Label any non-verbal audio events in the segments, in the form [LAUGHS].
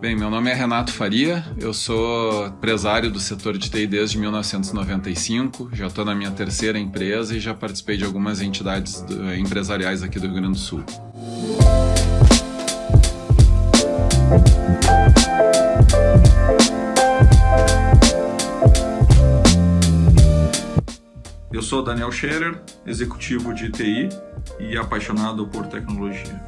Bem, meu nome é Renato Faria, eu sou empresário do setor de TI desde 1995, já estou na minha terceira empresa e já participei de algumas entidades empresariais aqui do Rio Grande do Sul. Eu sou Daniel Scherer, executivo de TI e apaixonado por tecnologia.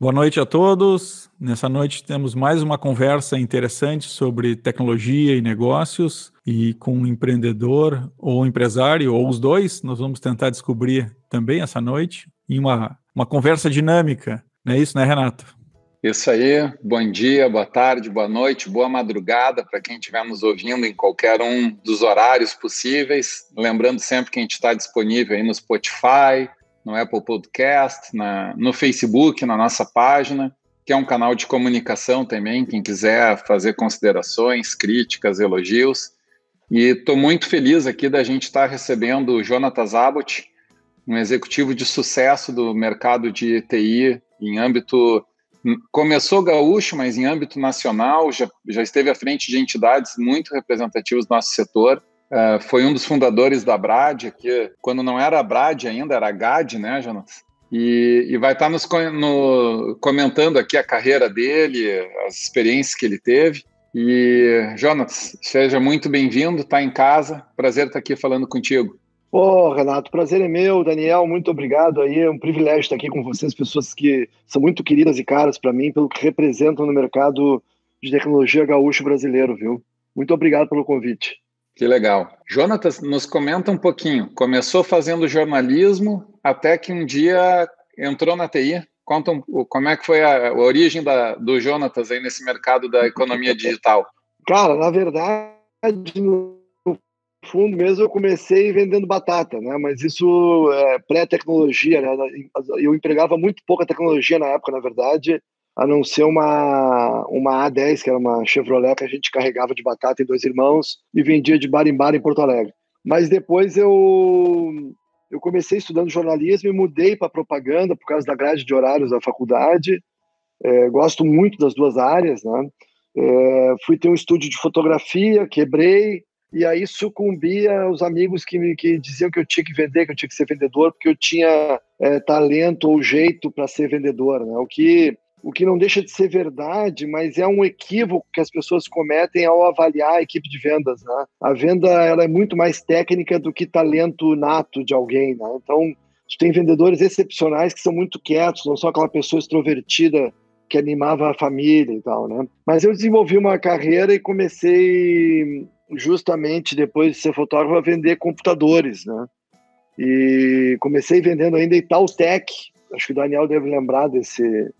Boa noite a todos. Nessa noite temos mais uma conversa interessante sobre tecnologia e negócios e com um empreendedor ou empresário ou os dois. Nós vamos tentar descobrir também essa noite em uma, uma conversa dinâmica. Não é isso, né, Renato? Isso aí. Bom dia, boa tarde, boa noite, boa madrugada para quem estiver nos ouvindo em qualquer um dos horários possíveis. Lembrando sempre que a gente está disponível aí no Spotify, no Apple Podcast, na, no Facebook, na nossa página, que é um canal de comunicação também. Quem quiser fazer considerações, críticas, elogios. E estou muito feliz aqui da gente estar tá recebendo o Jonatas Abbott, um executivo de sucesso do mercado de TI em âmbito. Começou gaúcho, mas em âmbito nacional, já, já esteve à frente de entidades muito representativas do nosso setor Uh, foi um dos fundadores da Brad, que quando não era a Brad ainda, era a GAD, né, Jonas? E, e vai estar nos no, comentando aqui a carreira dele, as experiências que ele teve. E, Jonas, seja muito bem-vindo, está em casa, prazer estar aqui falando contigo. Ô, oh, Renato, prazer é meu. Daniel, muito obrigado aí. É um privilégio estar aqui com vocês, pessoas que são muito queridas e caras para mim, pelo que representam no mercado de tecnologia gaúcho brasileiro, viu? Muito obrigado pelo convite. Que legal. Jonatas, nos comenta um pouquinho. Começou fazendo jornalismo até que um dia entrou na TI. Conta um, como é que foi a, a origem da, do Jonatas aí nesse mercado da economia digital. Cara, na verdade, no fundo mesmo eu comecei vendendo batata, né? Mas isso é pré-tecnologia, né? Eu empregava muito pouca tecnologia na época, na verdade a não ser uma, uma A10, que era uma Chevrolet que a gente carregava de batata em dois irmãos e vendia de bar em bar em Porto Alegre. Mas depois eu, eu comecei estudando jornalismo e mudei para propaganda por causa da grade de horários da faculdade. É, gosto muito das duas áreas, né? É, fui ter um estúdio de fotografia, quebrei, e aí sucumbi aos amigos que, me, que diziam que eu tinha que vender, que eu tinha que ser vendedor, porque eu tinha é, talento ou jeito para ser vendedor, né? O que o que não deixa de ser verdade, mas é um equívoco que as pessoas cometem ao avaliar a equipe de vendas. Né? A venda ela é muito mais técnica do que talento nato de alguém. Né? Então, tem vendedores excepcionais que são muito quietos, não são aquela pessoa extrovertida que animava a família e tal, né? Mas eu desenvolvi uma carreira e comecei justamente depois de ser fotógrafo a vender computadores, né? E comecei vendendo ainda Itautec, acho que o Daniel deve lembrar desse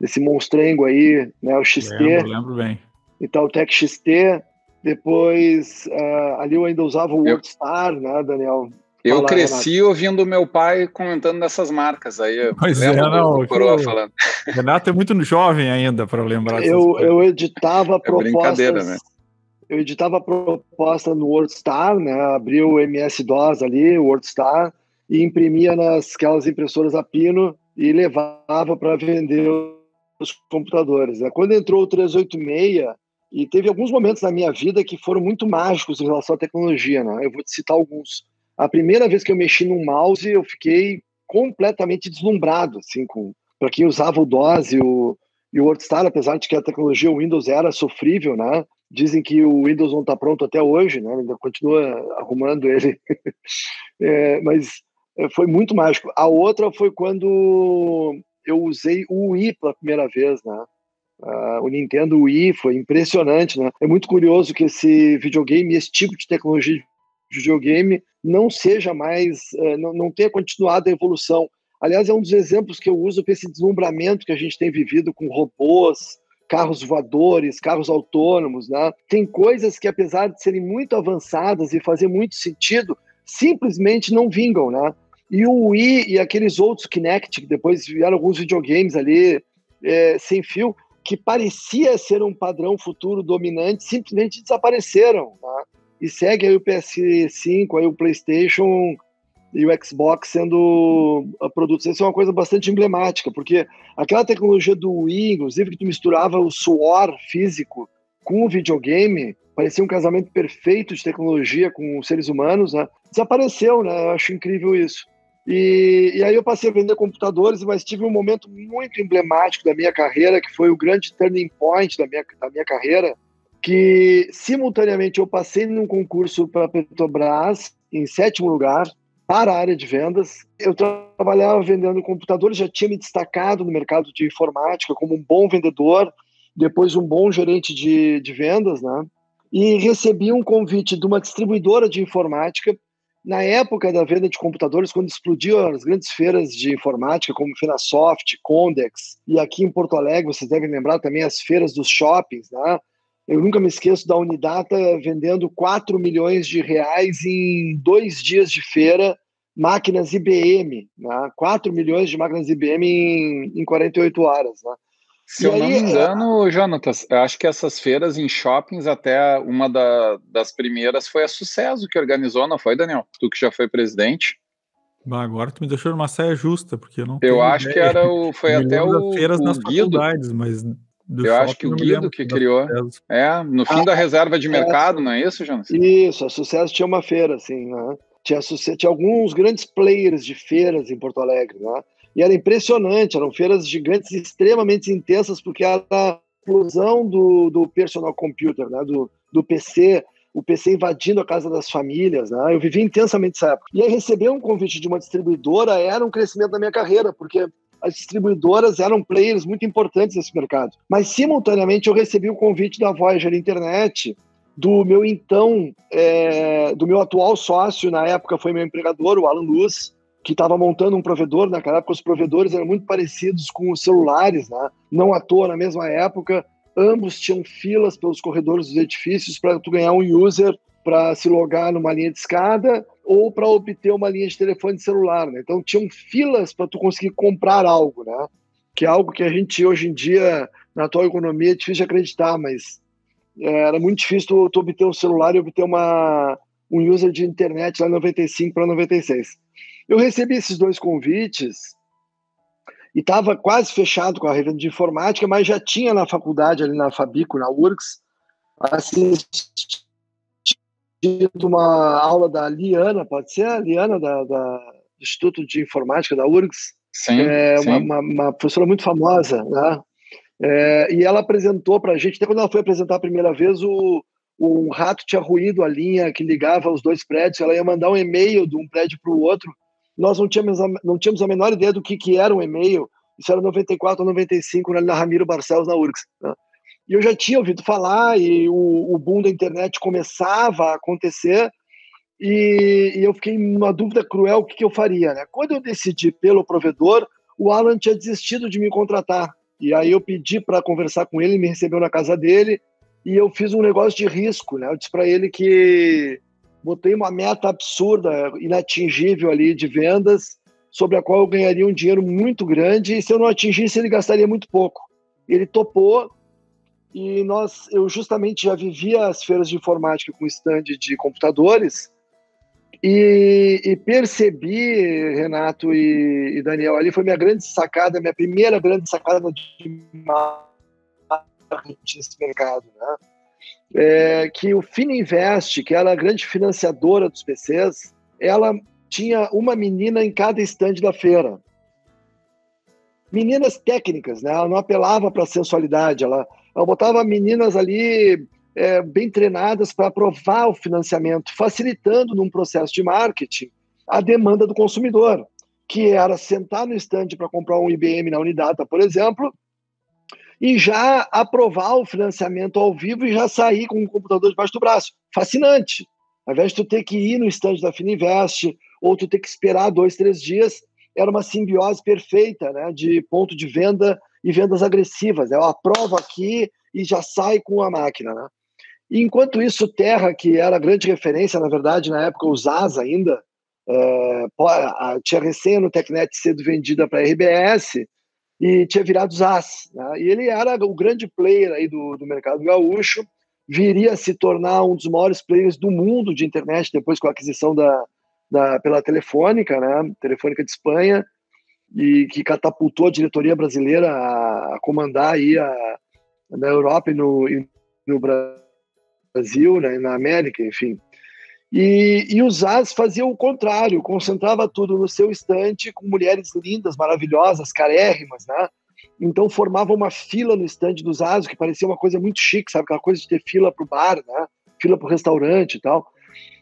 desse monstrengo aí, né, o XT. Lembro, lembro bem. Itautec XT. Depois, uh, ali eu ainda usava o WordStar, né, Daniel? Eu Fala, cresci Renato. ouvindo meu pai comentando dessas marcas aí. Pois é, não. Do falando. Renato é muito jovem ainda para lembrar. Eu, eu editava é propostas. Né? Eu editava proposta no WordStar, né? Abria o MS-DOS ali, o WordStar, e imprimia nas aquelas impressoras a pino e levava para vender os computadores. Né? Quando entrou o 386, e teve alguns momentos na minha vida que foram muito mágicos em relação à tecnologia, né? Eu vou te citar alguns. A primeira vez que eu mexi num mouse, eu fiquei completamente deslumbrado, assim, com para quem usava o DOS e o, e o WordStar, apesar de que a tecnologia Windows era sofrível, né? Dizem que o Windows não está pronto até hoje, né? Ainda continua arrumando ele. [LAUGHS] é, mas é, foi muito mágico. A outra foi quando eu usei o Wii pela primeira vez, né? Uh, o Nintendo Wii foi impressionante, né? É muito curioso que esse videogame, esse tipo de tecnologia de videogame, não seja mais, uh, não, não tenha continuado a evolução. Aliás, é um dos exemplos que eu uso para esse deslumbramento que a gente tem vivido com robôs, carros voadores, carros autônomos, né? Tem coisas que, apesar de serem muito avançadas e fazer muito sentido, simplesmente não vingam, né? E o Wii e aqueles outros Kinect, que depois vieram alguns videogames ali é, sem fio, que parecia ser um padrão futuro dominante, simplesmente desapareceram. Tá? e segue aí o PS5, aí o PlayStation e o Xbox sendo produtos. Isso é uma coisa bastante emblemática, porque aquela tecnologia do Wii, inclusive, que tu misturava o suor físico com o videogame, parecia um casamento perfeito de tecnologia com os seres humanos, né? desapareceu, né? Eu acho incrível isso. E, e, aí eu passei a vender computadores, mas tive um momento muito emblemático da minha carreira, que foi o grande turning point da minha, da minha carreira, que simultaneamente eu passei num concurso para a Petrobras, em sétimo lugar, para a área de vendas. Eu trabalhava vendendo computadores, já tinha me destacado no mercado de informática como um bom vendedor, depois um bom gerente de, de vendas, né? E recebi um convite de uma distribuidora de informática na época da venda de computadores, quando explodiu as grandes feiras de informática, como Finasoft, Condex, e aqui em Porto Alegre, vocês devem lembrar também as feiras dos shoppings, né? Eu nunca me esqueço da Unidata vendendo 4 milhões de reais em dois dias de feira, máquinas IBM, né? 4 milhões de máquinas IBM em, em 48 horas. Né? Se e eu aí, não me engano, Jonatas, acho que essas feiras em shoppings, até uma da, das primeiras foi a Sucesso que organizou, não foi, Daniel? Tu que já foi presidente. Bah, agora tu me deixou numa saia justa, porque eu não Eu acho ideia. que era o, foi [LAUGHS] até o, feiras o nas Guido. mas eu acho que o Guido que criou. É, no fim ah, da reserva de é, mercado, não é isso, Jonas? Isso, a Sucesso tinha uma feira, assim, né? Tinha, tinha alguns grandes players de feiras em Porto Alegre, né? E era impressionante, eram feiras gigantes extremamente intensas, porque era a explosão do, do personal computer, né? do, do PC, o PC invadindo a casa das famílias, né? Eu vivi intensamente essa época. E aí receber um convite de uma distribuidora era um crescimento da minha carreira, porque as distribuidoras eram players muito importantes nesse mercado. Mas, simultaneamente, eu recebi o convite da Voyager Internet, do meu então, é, do meu atual sócio, na época foi meu empregador, o Alan Luz, que estava montando um provedor. Naquela época, os provedores eram muito parecidos com os celulares, né? não à toa, na mesma época, ambos tinham filas pelos corredores dos edifícios para tu ganhar um user para se logar numa linha de escada ou para obter uma linha de telefone celular, né? Então tinham filas para tu conseguir comprar algo, né? Que é algo que a gente hoje em dia na atual economia é difícil de acreditar, mas é, era muito difícil tu, tu, obter um celular e obter uma um user de internet lá 95 para 96. Eu recebi esses dois convites e estava quase fechado com a revenda de informática, mas já tinha na faculdade ali na Fabico, na URGS, assistido uma aula da Liana, pode ser a Liana da, da do Instituto de Informática da URGS, sim, é, sim. Uma, uma, uma, professora muito famosa, né? É, e ela apresentou para a gente, até quando ela foi apresentar a primeira vez, o, um rato tinha ruído a linha que ligava os dois prédios, ela ia mandar um e-mail de um prédio para o outro, nós não tínhamos, a, não tínhamos a menor ideia do que, que era um e-mail, isso era 94 ou 95, na Ramiro Barcelos, na URGS. Né? E eu já tinha ouvido falar, e o, o boom da internet começava a acontecer, e, e eu fiquei numa dúvida cruel o que, que eu faria. Né? Quando eu decidi pelo provedor, o Alan tinha desistido de me contratar. E aí eu pedi para conversar com ele, me recebeu na casa dele, e eu fiz um negócio de risco. Né? Eu disse para ele que botei uma meta absurda, inatingível ali de vendas, sobre a qual eu ganharia um dinheiro muito grande, e se eu não atingisse, ele gastaria muito pouco. Ele topou, e nós, eu justamente já vivia as feiras de informática com stand de computadores e, e percebi, Renato e, e, Daniel, ali foi minha grande sacada, minha primeira grande sacada de marketing nesse mercado, né? É, que o Fininvest, que era a grande financiadora dos PCs, ela tinha uma menina em cada stand da feira. Meninas técnicas, né? Ela não apelava para sensualidade, ela ela botava meninas ali é, bem treinadas para aprovar o financiamento, facilitando num processo de marketing a demanda do consumidor, que era sentar no estande para comprar um IBM na Unidata, por exemplo, e já aprovar o financiamento ao vivo e já sair com o computador debaixo do braço. Fascinante. Ao invés de tu ter que ir no estande da Fininvest ou tu ter que esperar dois, três dias, era uma simbiose perfeita né, de ponto de venda e vendas agressivas. Eu aprovo aqui e já sai com a máquina. Né? E enquanto isso, Terra, que era a grande referência, na verdade, na época, os AS ainda, é, tinha recém no Tecnet sido vendida para a RBS e tinha virado os AS. Né? E ele era o grande player aí do, do mercado gaúcho, viria a se tornar um dos maiores players do mundo de internet depois com a aquisição da, da pela Telefônica, né? Telefônica de Espanha, e que catapultou a diretoria brasileira a, comandar aí a, na Europa e no, e no Brasil, né? na América, enfim. E, e os As faziam o contrário, concentrava tudo no seu estante com mulheres lindas, maravilhosas, carérrimas, né? Então formava uma fila no estande dos As, que parecia uma coisa muito chique, sabe? Aquela coisa de ter fila para o bar, né? Fila para o restaurante e tal.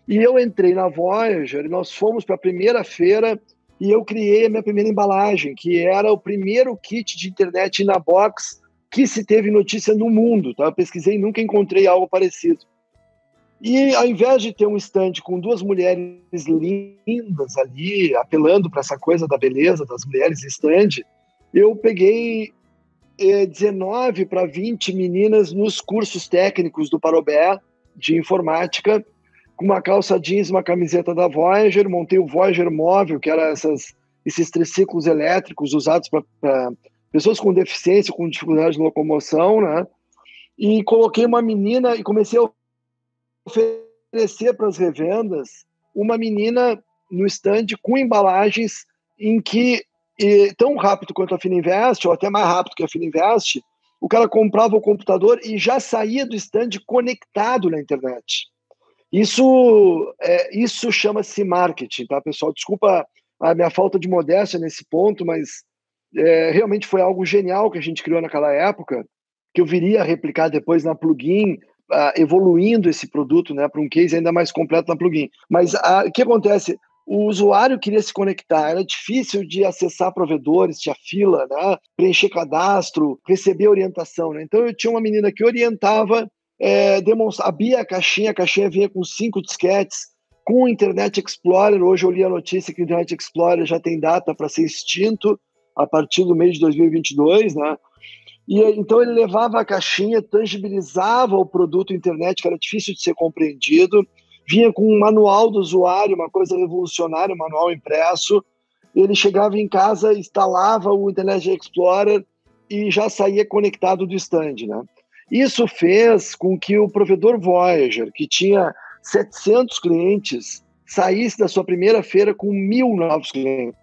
E eu entrei na Voyager e nós fomos para a primeira feira e eu criei a minha primeira embalagem, que era o primeiro kit de internet na box que se teve notícia no mundo. Tá? Eu pesquisei e nunca encontrei algo parecido. E ao invés de ter um estande com duas mulheres lindas ali, apelando para essa coisa da beleza das mulheres estande, eu peguei eh, 19 para 20 meninas nos cursos técnicos do Parobé de informática, com uma calça jeans, uma camiseta da Voyager, montei o Voyager móvel, que era essas, esses triciclos elétricos usados para pessoas com deficiência, com dificuldade de locomoção, né? E coloquei uma menina e comecei a oferecer para as revendas uma menina no stand com embalagens em que, e, tão rápido quanto a Fininvest, ou até mais rápido que a Fininvest, o cara comprava o computador e já saía do stand conectado na internet. Isso, é, isso chama-se marketing, tá, pessoal? Desculpa a minha falta de modéstia nesse ponto, mas é, realmente foi algo genial que a gente criou naquela época, que eu viria a replicar depois na plugin, evoluindo esse produto né, para um case ainda mais completo na plugin. Mas o que acontece? O usuário queria se conectar, era difícil de acessar provedores, tinha fila, né, preencher cadastro, receber orientação. Né? Então eu tinha uma menina que orientava, é, demonstra... abria a caixinha, a caixinha vinha com cinco disquetes, com o Internet Explorer. Hoje eu li a notícia que o Internet Explorer já tem data para ser extinto a partir do mês de 2022, né? E então ele levava a caixinha, tangibilizava o produto internet, que era difícil de ser compreendido, vinha com um manual do usuário, uma coisa revolucionária, um manual impresso. Ele chegava em casa, instalava o Internet Explorer e já saía conectado do stand, né? Isso fez com que o provedor Voyager, que tinha 700 clientes, saísse da sua primeira feira com mil novos clientes.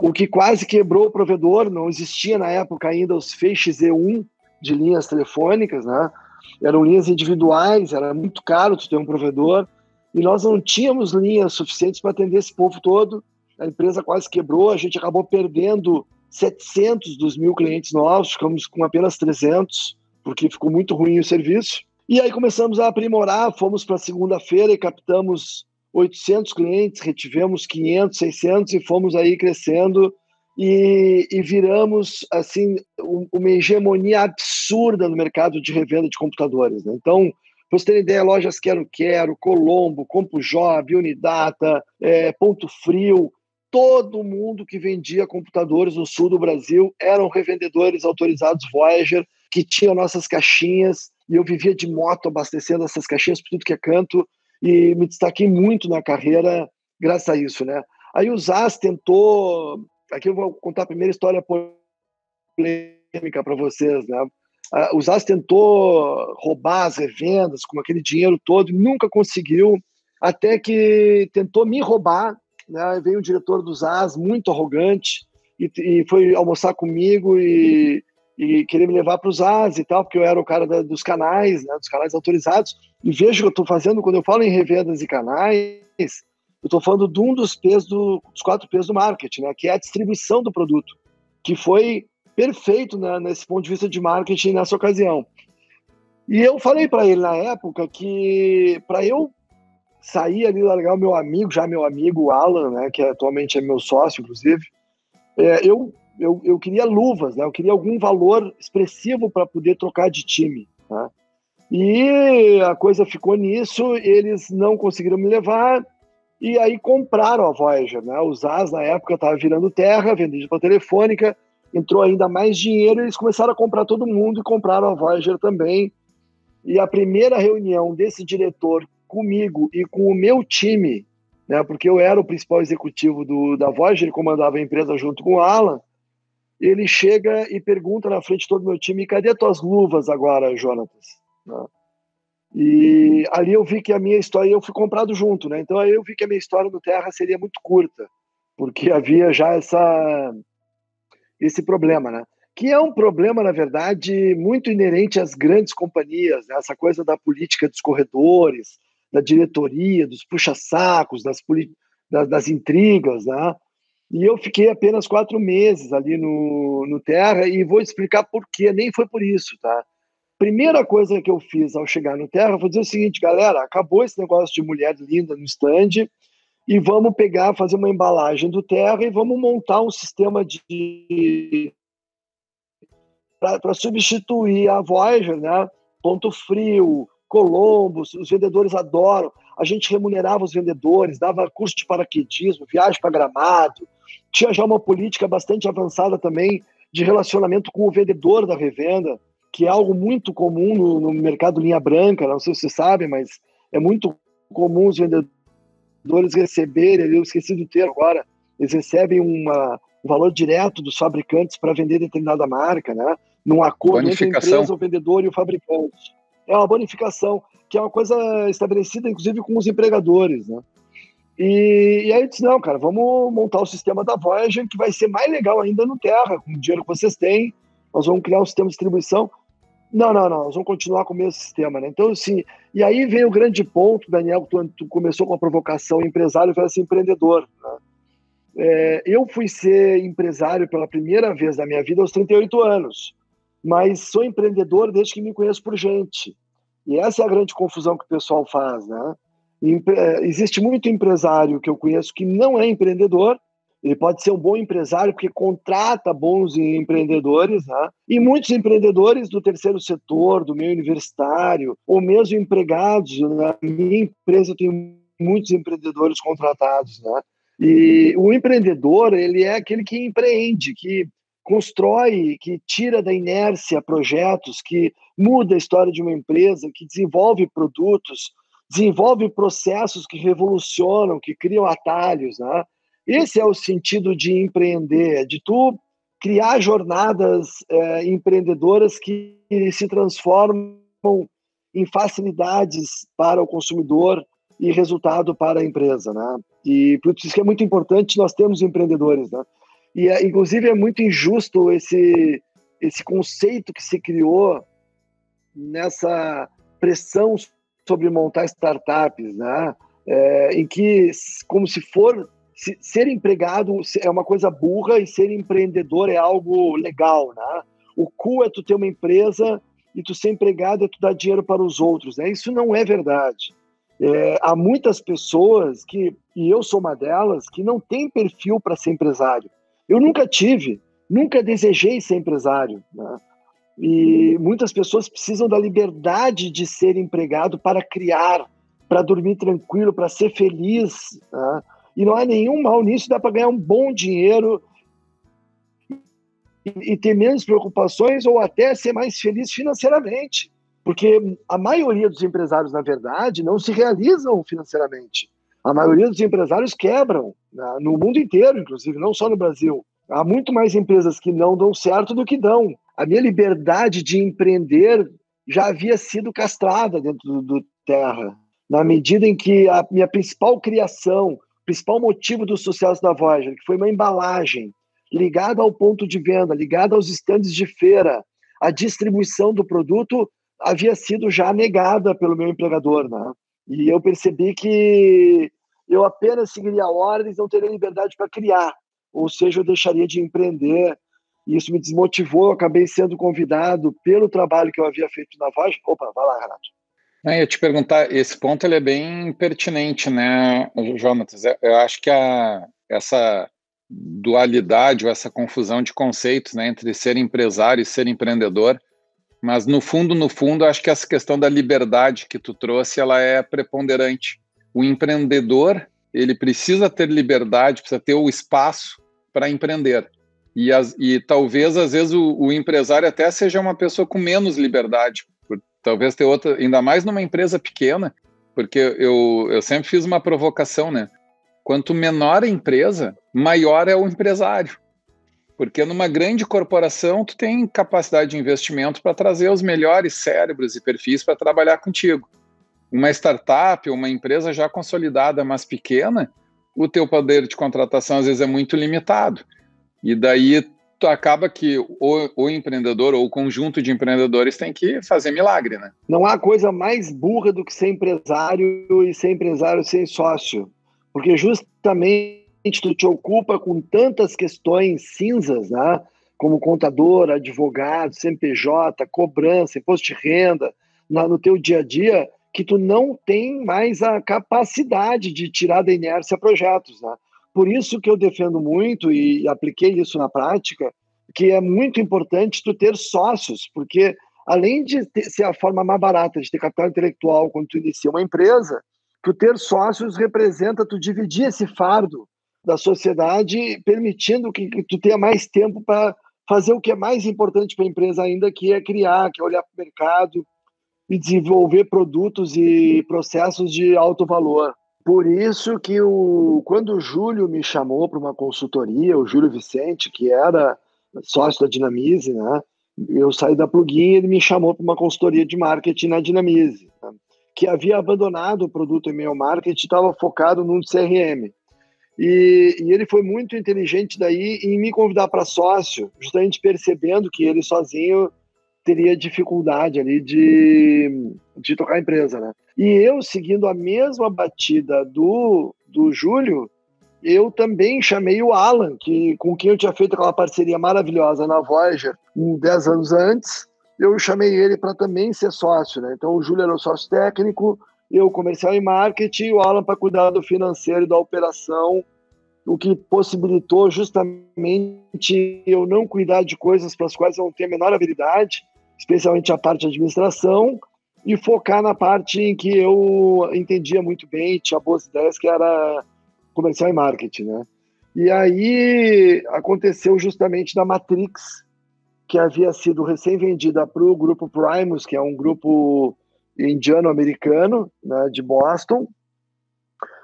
o que quase quebrou o provedor. Não existia na época ainda os feixes E1 de linhas telefônicas, né? Eram linhas individuais, era muito caro tu ter um provedor e nós não tínhamos linhas suficientes para atender esse povo todo. A empresa quase quebrou, a gente acabou perdendo 700 dos mil clientes novos, ficamos com apenas 300, porque ficou muito ruim o serviço. E aí começamos a aprimorar, fomos para segunda-feira e captamos 800 clientes, retivemos 500, 600 e fomos aí crescendo e, e viramos assim uma hegemonia absurda no mercado de revenda de computadores. Né? Então, para você ter ideia, lojas Quero Quero, Colombo, CompuJob, Unidata, é, Ponto Frio, todo mundo que vendia computadores no sul do Brasil eram revendedores autorizados Voyager que tinham nossas caixinhas e eu vivia de moto abastecendo essas caixinhas por tudo que é canto e me destaquei muito na carreira graças a isso, né? Aí o Zaz tentou, aqui eu vou contar a primeira história polêmica para vocês, né? O Zaz tentou roubar as revendas com aquele dinheiro todo, nunca conseguiu, até que tentou me roubar, né? Veio o diretor do Zaz, muito arrogante, e, e foi almoçar comigo e e querer me levar para os AS e tal, porque eu era o cara da, dos canais, né, dos canais autorizados. E vejo o que eu estou fazendo quando eu falo em revendas e canais, eu estou falando de um dos pesos do, dos quatro pesos do marketing, né, que é a distribuição do produto, que foi perfeito né, nesse ponto de vista de marketing nessa ocasião. E eu falei para ele na época que para eu sair ali largar o meu amigo, já meu amigo Alan, né, que atualmente é meu sócio, inclusive, é, eu eu, eu queria luvas, né? Eu queria algum valor expressivo para poder trocar de time, tá? E a coisa ficou nisso, eles não conseguiram me levar, e aí compraram a Voyager, né? Os AS na época estavam virando terra, vendido para telefônica, entrou ainda mais dinheiro, eles começaram a comprar todo mundo e compraram a Voyager também. E a primeira reunião desse diretor comigo e com o meu time, né? Porque eu era o principal executivo do, da Voyager, ele comandava a empresa junto com o Alan, ele chega e pergunta na frente de todo o meu time: cadê tuas luvas agora, Jonatas? Né? E ali eu vi que a minha história, eu fui comprado junto, né? Então aí eu vi que a minha história no Terra seria muito curta, porque havia já essa esse problema, né? Que é um problema, na verdade, muito inerente às grandes companhias, né? essa coisa da política dos corredores, da diretoria, dos puxa-sacos, das, das, das intrigas, né? E eu fiquei apenas quatro meses ali no, no Terra e vou explicar por quê. Nem foi por isso, tá? Primeira coisa que eu fiz ao chegar no Terra foi dizer o seguinte, galera, acabou esse negócio de mulher linda no stand e vamos pegar, fazer uma embalagem do Terra e vamos montar um sistema de para substituir a Voyager, né? Ponto Frio, Colombo, os vendedores adoram. A gente remunerava os vendedores, dava curso de paraquedismo, viagem para Gramado, tinha já uma política bastante avançada também de relacionamento com o vendedor da revenda, que é algo muito comum no, no mercado linha branca, não sei se vocês sabem, mas é muito comum os vendedores receberem, eu esqueci do termo agora, eles recebem uma, um valor direto dos fabricantes para vender determinada marca, né? Num acordo entre a empresa, o vendedor e o fabricante. É uma bonificação, que é uma coisa estabelecida, inclusive, com os empregadores, né? E, e, aí eu disse, não, cara, vamos montar o sistema da Voyager, que vai ser mais legal ainda no Terra, com o dinheiro que vocês têm, nós vamos criar um sistema de distribuição. Não, não, não, nós vamos continuar com o mesmo sistema, né? Então, assim, e aí vem o grande ponto, Daniel, tu, tu começou com a provocação empresário versus empreendedor, né? É, eu fui ser empresário pela primeira vez na minha vida aos 38 anos, mas sou empreendedor desde que me conheço por gente. E essa é a grande confusão que o pessoal faz, né? É, existe muito empresário que eu conheço que não é empreendedor, ele pode ser um bom empresário porque contrata bons empreendedores, né? e muitos empreendedores do terceiro setor, do meio universitário, ou mesmo empregados. Na minha empresa tenho muitos empreendedores contratados. Né? E o empreendedor, ele é aquele que empreende, que constrói, que tira da inércia projetos, que muda a história de uma empresa, que desenvolve produtos, desenvolve processos que revolucionam, que criam atalhos, né? Esse é o sentido de empreender, de tu criar jornadas é, empreendedoras que se transformam em facilidades para o consumidor e resultado para a empresa, né? E por isso que é muito importante nós termos empreendedores, né? E é, inclusive é muito injusto esse esse conceito que se criou nessa pressão sobre montar startups, né? É, em que, como se for se, ser empregado é uma coisa burra e ser empreendedor é algo legal, né? O cu é tu ter uma empresa e tu ser empregado é tu dar dinheiro para os outros, né? Isso não é verdade. É, há muitas pessoas que, e eu sou uma delas, que não tem perfil para ser empresário. Eu nunca tive, nunca desejei ser empresário, né? E muitas pessoas precisam da liberdade de ser empregado para criar, para dormir tranquilo, para ser feliz. Né? E não há nenhum mal nisso, dá para ganhar um bom dinheiro e, e ter menos preocupações ou até ser mais feliz financeiramente. Porque a maioria dos empresários, na verdade, não se realizam financeiramente. A maioria dos empresários quebram? No mundo inteiro, inclusive, não só no Brasil. Há muito mais empresas que não dão certo do que dão a minha liberdade de empreender já havia sido castrada dentro do, do Terra, na medida em que a minha principal criação, principal motivo do sucesso da Voyager, que foi uma embalagem ligada ao ponto de venda, ligada aos estandes de feira, a distribuição do produto havia sido já negada pelo meu empregador, né? E eu percebi que eu apenas seguiria ordens, não teria liberdade para criar, ou seja, eu deixaria de empreender e isso me desmotivou. Eu acabei sendo convidado pelo trabalho que eu havia feito na Voz. Opa, vai lá, Renato. Eu ia te perguntar, esse ponto ele é bem pertinente, né, Jonatas? Eu acho que a, essa dualidade ou essa confusão de conceitos né, entre ser empresário e ser empreendedor, mas no fundo, no fundo, acho que essa questão da liberdade que tu trouxe, ela é preponderante. O empreendedor, ele precisa ter liberdade, precisa ter o espaço para empreender. E, as, e talvez, às vezes, o, o, empresário até seja uma pessoa com menos liberdade. Por, talvez ter outra, ainda mais numa empresa pequena, porque eu, eu sempre fiz uma provocação, né? Quanto menor a empresa, maior é o empresário. Porque numa grande corporação, tu tem capacidade de investimento para trazer os melhores cérebros e perfis para trabalhar contigo. Uma startup, uma empresa já consolidada, mas pequena, o teu poder de contratação às vezes é muito limitado. E daí tu acaba que o, o, empreendedor ou o conjunto de empreendedores tem que fazer milagre, né? Não há coisa mais burra do que ser empresário e ser empresário sem sócio. Porque justamente tu te ocupa com tantas questões cinzas, né? Como contador, advogado, CNPJ, cobrança, imposto de renda, no teu dia a dia, que tu não tem mais a capacidade de tirar da inércia projetos, né? Por isso que eu defendo muito e apliquei isso na prática, que é muito importante tu ter sócios, porque além de ter, ser a forma mais barata de ter capital intelectual quando tu inicia uma empresa, tu ter sócios representa tu dividir esse fardo da sociedade, permitindo que, que tu tenha mais tempo para fazer o que é mais importante para a empresa ainda, que é criar, que é olhar para o mercado e desenvolver produtos e processos de alto valor. Por isso que o, quando o Júlio me chamou para uma consultoria, o Júlio Vicente, que era sócio da Dinamize, né? Eu saí da plugin e ele me chamou para uma consultoria de marketing na Dinamize, né? que havia abandonado o produto e-mail marketing estava focado num CRM. E, e, ele foi muito inteligente daí em me convidar para sócio, justamente percebendo que ele sozinho teria dificuldade ali de, de tocar a empresa, né? E eu, seguindo a mesma batida do, do Júlio, eu também chamei o Alan, que, com quem eu tinha feito aquela parceria maravilhosa na Voyager, um, 10 anos antes, eu chamei ele para também ser sócio, né? Então o Júlio era o sócio técnico, eu comercial e marketing, o Alan para cuidar do financeiro e da operação, o que possibilitou justamente eu não cuidar de coisas para as quais eu não tenho a menor habilidade, especialmente a parte de administração, e focar na parte em que eu entendia muito bem, tinha boas ideias, que era comercial e marketing, né? E aí aconteceu justamente da Matrix, que havia sido recém-vendida para o grupo Primus, que é um grupo indiano-americano né, de Boston.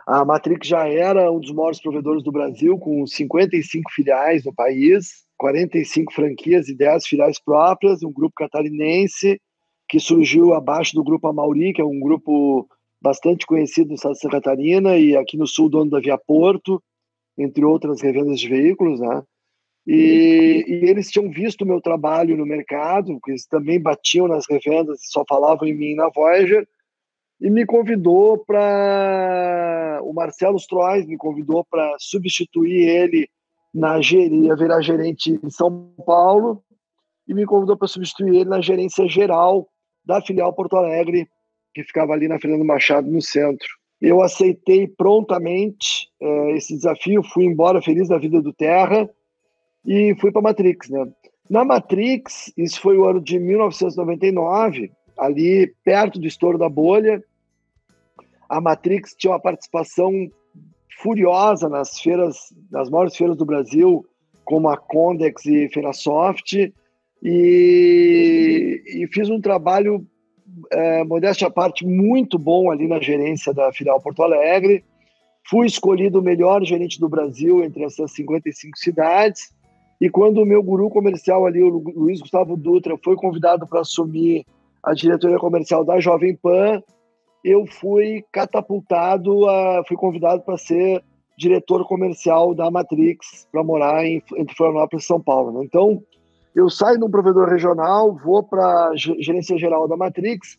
A Matrix já era um dos maiores provedores do Brasil, com 55 filiais no país, 45 franquias e 10 filiais próprias, um grupo catarinense que surgiu abaixo do grupo Amauri, que é um grupo bastante conhecido no estado de Santa Catarina e aqui no sul, dono da Via Porto, entre outras revendas de veículos, né? E, e, eles tinham visto o meu trabalho no mercado, porque eles também batiam nas revendas só falavam em mim na Voyager, e me convidou para. O Marcelo Strois me convidou para substituir ele na geria, virar gerente em São Paulo, e me convidou para substituir ele na gerência geral da filial Porto Alegre, que ficava ali na Fernando Machado, no centro. Eu aceitei prontamente é, esse desafio, fui embora feliz da vida do Terra e fui para a Matrix. Né? Na Matrix, isso foi o ano de 1999, ali perto do estouro da bolha, a Matrix tinha uma participação furiosa nas feiras, nas maiores feiras do Brasil, como a Condex e Fenasoft, e, e fiz um trabalho, é, modéstia à parte, muito bom ali na gerência da filial Porto Alegre. Fui escolhido o melhor gerente do Brasil entre essas 55 cidades. E quando o meu guru comercial ali, o Luiz Gustavo Dutra, foi convidado para assumir a diretoria comercial da Jovem Pan, eu fui catapultado, a, fui convidado para ser diretor comercial da Matrix, para morar em, entre Florianópolis e São Paulo. Né? Então, eu saio de um provedor regional, vou para a gerência geral da Matrix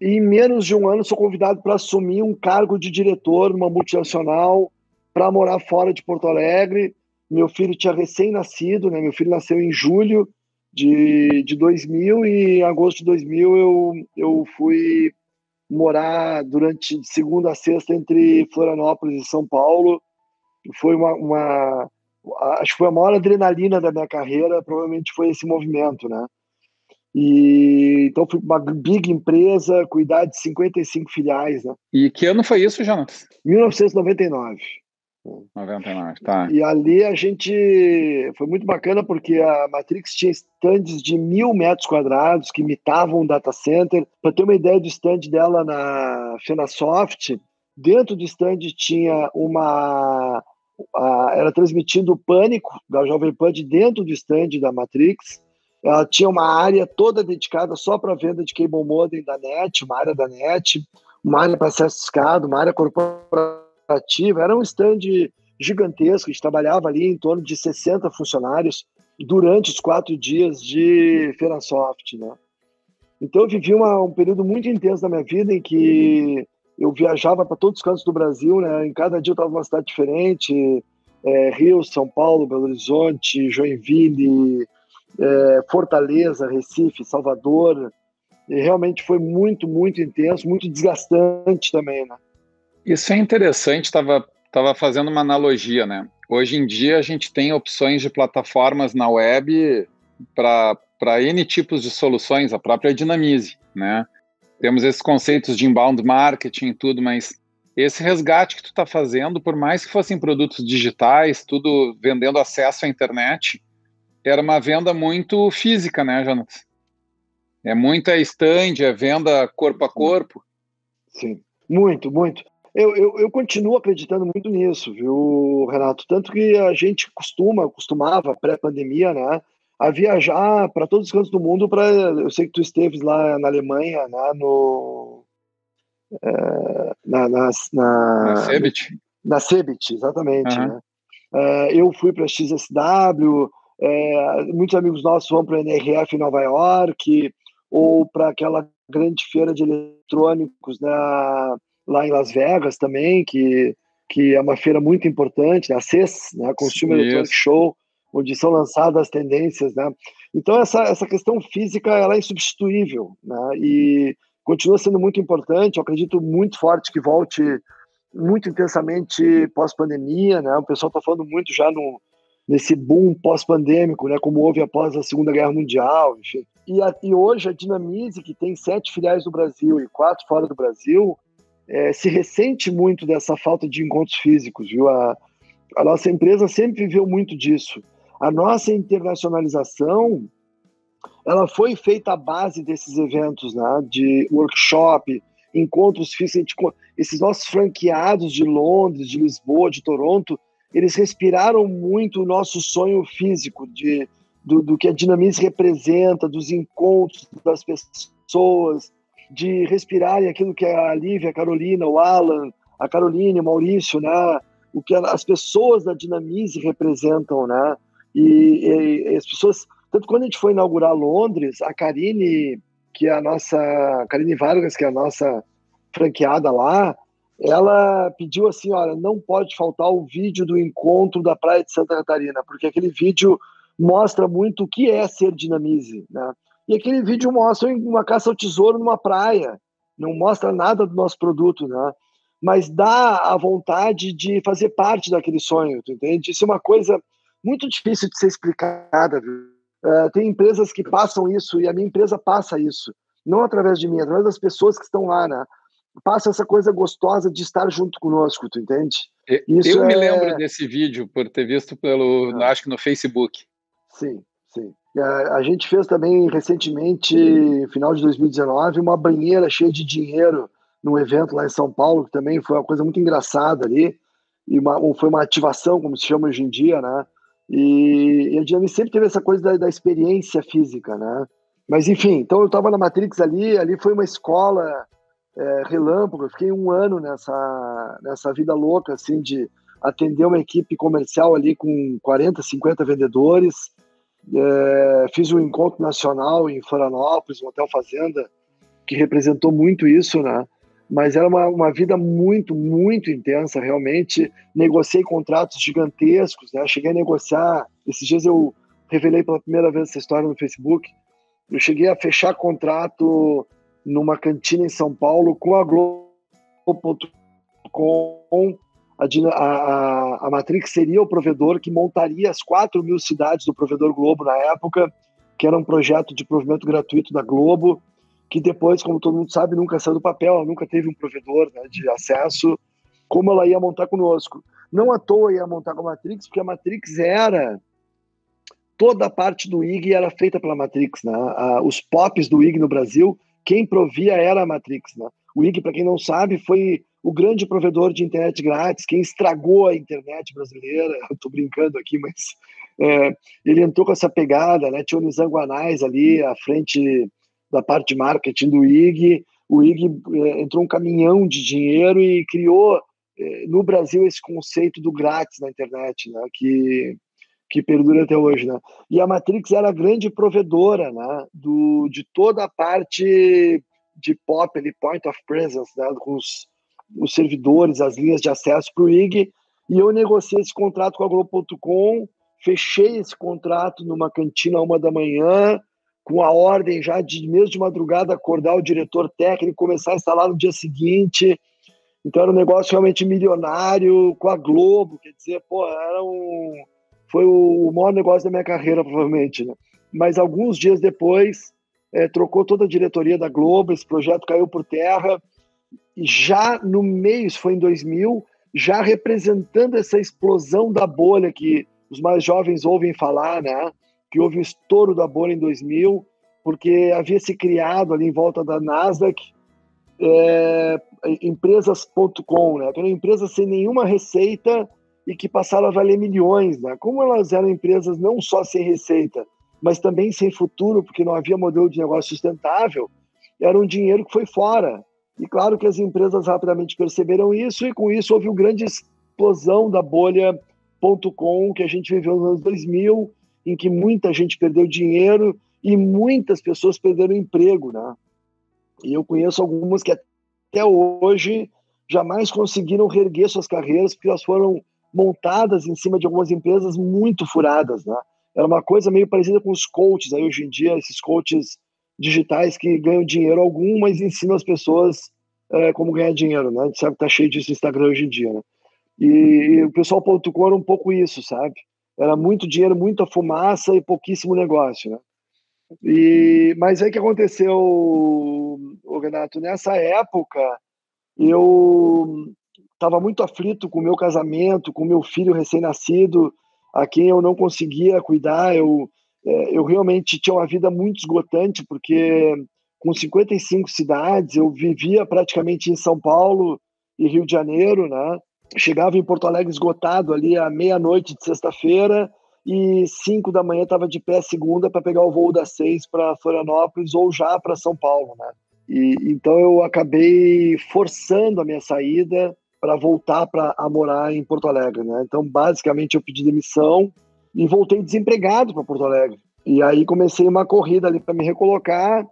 e em menos de um ano sou convidado para assumir um cargo de diretor numa multinacional para morar fora de Porto Alegre. Meu filho tinha recém-nascido, né? Meu filho nasceu em julho de, de 2000 e em agosto de 2000 eu, eu fui morar durante segunda a sexta entre Florianópolis e São Paulo. Foi uma, uma acho que foi a maior adrenalina da minha carreira, provavelmente foi esse movimento, né? E então fui uma big empresa, cuidar de 55 filiais, né? E que ano foi isso, Jonas? 1999. 99, tá. E ali a gente foi muito bacana porque a Matrix tinha stands de mil metros quadrados que imitavam um data center. Para ter uma ideia do stand dela na Fenasoft, dentro do stand tinha uma a, era transmitido o pânico da Jovem Pan de dentro do stand da Matrix. Ela tinha uma área toda dedicada só para venda de cable modem da NET, uma área da NET, uma área para acesso escado, uma área corporativa. Era um stand gigantesco, a gente trabalhava ali em torno de 60 funcionários durante os quatro dias de Feira Soft, né? Então eu vivi uma, um período muito intenso da minha vida em que eu viajava para todos os cantos do Brasil, né? Em cada dia eu estava numa cidade diferente, é, Rio, São Paulo, Belo Horizonte, Joinville, é, Fortaleza, Recife, Salvador. E realmente foi muito, muito intenso, muito desgastante também, né? Isso é interessante, estava tava fazendo uma analogia, né? Hoje em dia a gente tem opções de plataformas na web para N tipos de soluções, a própria Dinamize, né? Temos esses conceitos de inbound marketing e tudo, mas esse resgate que tu está fazendo, por mais que fossem produtos digitais, tudo vendendo acesso à internet, era uma venda muito física, né, Jonas? É muita stand, é venda corpo a corpo. Sim, muito, muito. Eu, eu, eu, continuo acreditando muito nisso, viu, Renato? Tanto que a gente costuma, costumava, pré-pandemia, né, a viajar para todos os cantos do mundo. Para eu sei que tu esteves lá na Alemanha, né, no é, na, na, na, na Cebit. Na Cebit, exatamente. Uhum. Né? É, eu fui para a XSW, é, muitos amigos nossos vão para a NRF em Nova York, ou para aquela grande feira de eletrônicos né, lá em Las Vegas também, que, que é uma feira muito importante, a CES, né, Consumer Electronic Show, onde são lançadas as tendências, né? Então essa essa questão física ela é insubstituível, né? E continua sendo muito importante. Eu acredito muito forte que volte muito intensamente pós-pandemia, né? O pessoal está falando muito já no nesse boom pós-pandêmico, né? Como houve após a Segunda Guerra Mundial, enfim. E, a, e hoje a Dinamize, que tem sete filiais no Brasil e quatro fora do Brasil, é, se ressente muito dessa falta de encontros físicos, viu? A, a nossa empresa sempre viveu muito disso. A nossa internacionalização ela foi feita à base desses eventos, né? de workshop, encontros físicos. Esses nossos franqueados de Londres, de Lisboa, de Toronto, eles respiraram muito o nosso sonho físico de, do, do que a Dinamize representa, dos encontros das pessoas, de respirarem aquilo que a Lívia, a Carolina, o Alan, a Caroline, o Maurício, né? o que as pessoas da Dinamize representam, né? E, e, as pessoas, tanto quando a gente foi inaugurar Londres, a Karine, que é a nossa, Karine Vargas, que é a nossa franqueada lá, ela pediu assim, olha, não pode faltar o vídeo do encontro da Praia de Santa Catarina, porque aquele vídeo mostra muito o que é ser dinamize, né? E aquele vídeo mostra uma caça ao tesouro numa praia, não mostra nada do nosso produto, né? Mas dá a vontade de fazer parte daquele sonho, tu entende? Isso é uma coisa muito difícil de ser explicada. Uh, tem empresas que passam isso e a minha empresa passa isso, não através de mim, através das pessoas que estão lá, né? Passa essa coisa gostosa de estar junto conosco, tu entende? Isso eu é... me lembro desse vídeo por ter visto pelo, ah. acho que no Facebook. Sim, sim. A, a gente fez também recentemente, final de 2019, uma banheira cheia de dinheiro num evento lá em São Paulo, que também foi uma coisa muito engraçada ali, e uma, foi uma ativação, como se chama hoje em dia, né? E, e a Dinami sempre teve essa coisa da, da, experiência física, né? Mas enfim, então eu estava na Matrix ali, ali foi uma escola é, relâmpago, eu fiquei um ano nessa, nessa vida louca, assim, de atender uma equipe comercial ali com 40, 50 vendedores, é, fiz um encontro nacional em Florianópolis, um hotel fazenda, que representou muito isso, né? mas era uma, uma vida muito, muito intensa, realmente. Negociei contratos gigantescos, né? Cheguei a negociar. Esses dias eu revelei pela primeira vez essa história no Facebook. Eu cheguei a fechar contrato numa cantina em São Paulo com a Globo.com. A, a, a Matrix seria o provedor que montaria as 4 mil cidades do provedor Globo na época, que era um projeto de provimento gratuito da Globo que depois, como todo mundo sabe, nunca saiu do papel, nunca teve um provedor né, de acesso, como ela ia montar conosco. Não à toa ia montar com a Matrix, porque a Matrix era toda a parte do IG era feita pela Matrix, né? os pops do IG no Brasil, quem provia era a Matrix, né? O IG, para quem não sabe, foi o grande provedor de internet grátis, quem estragou a internet brasileira, [LAUGHS] estou brincando aqui, mas é, ele entrou com essa pegada, né? Tinha o Nizam Guanais ali à frente da parte de marketing do IG, o IG é, entrou um caminhão de dinheiro e criou é, no Brasil esse conceito do grátis na internet, né? Que que perdura até hoje, né? E a Matrix era a grande provedora, né? Do de toda a parte de pop, ali, point of presence, né? Com os, os servidores, as linhas de acesso para o IG, e eu negociei esse contrato com a Globo.com, fechei esse contrato numa cantina uma da manhã, com a ordem já de mesmo de madrugada acordar o diretor técnico, começar a instalar no dia seguinte. Então era um negócio realmente milionário com a Globo, quer dizer, pô, era um foi o maior negócio da minha carreira provavelmente, né? Mas alguns dias depois é, trocou toda a diretoria da Globo, esse projeto caiu por terra já no meio, isso foi em 2000, já representando essa explosão da bolha que os mais jovens ouvem falar, né? Que houve o estouro da bolha em 2000, porque havia se criado ali em volta da Nasdaq é, empresas.com, né? Eram empresas sem nenhuma receita e que passaram a valer milhões, né? Como elas eram empresas não só sem receita, mas também sem futuro, porque não havia modelo de negócio sustentável, era um dinheiro que foi fora. E claro que as empresas rapidamente perceberam isso, e com isso houve uma grande explosão da bolha.com que a gente viveu nos anos 2000, em que muita gente perdeu dinheiro e muitas pessoas perderam emprego, né? E eu conheço algumas que até hoje jamais conseguiram reerguer suas carreiras porque elas foram montadas em cima de algumas empresas muito furadas, né? Era uma coisa meio parecida com os coaches aí hoje em dia, esses coaches digitais que ganham dinheiro algum, mas ensinam as pessoas é, como ganhar dinheiro, né? A gente sabe que tá cheio disso no Instagram hoje em dia, né? E, e o pessoal.com era um pouco isso, sabe? Era muito dinheiro, muita fumaça e pouquíssimo negócio, né? E, mas aí que aconteceu, o Renato, nessa época eu estava muito aflito com o meu casamento, com meu filho recém-nascido, a quem eu não conseguia cuidar. Eu, eu realmente tinha uma vida muito esgotante, porque com 55 cidades, eu vivia praticamente em São Paulo e Rio de Janeiro, né? Chegava em Porto Alegre esgotado ali à meia-noite de sexta-feira e cinco da manhã estava de pé segunda para pegar o voo das seis para Florianópolis ou já para São Paulo, né? E, então eu acabei forçando a minha saída para voltar para morar em Porto Alegre, né? Então, basicamente, eu pedi demissão e voltei desempregado para Porto Alegre. E aí comecei uma corrida ali para me recolocar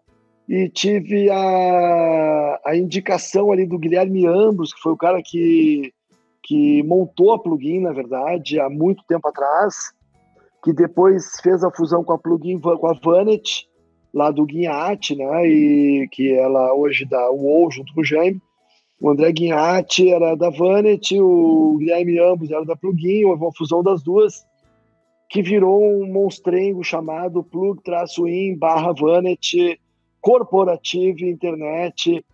e tive a, a indicação ali do Guilherme Ambros, que foi o cara que, que montou a plugin, na verdade, há muito tempo atrás, que depois fez a fusão com a plugin com a Vanet, lá do Guinhate, né? E que ela hoje dá o UOL junto com o Jaime. O André Guinhatti era da Vanet, o Guilherme Ambos era da Plugin, houve uma fusão das duas, que virou um monstrengo chamado plug-in barra Vanet Corporative Internet.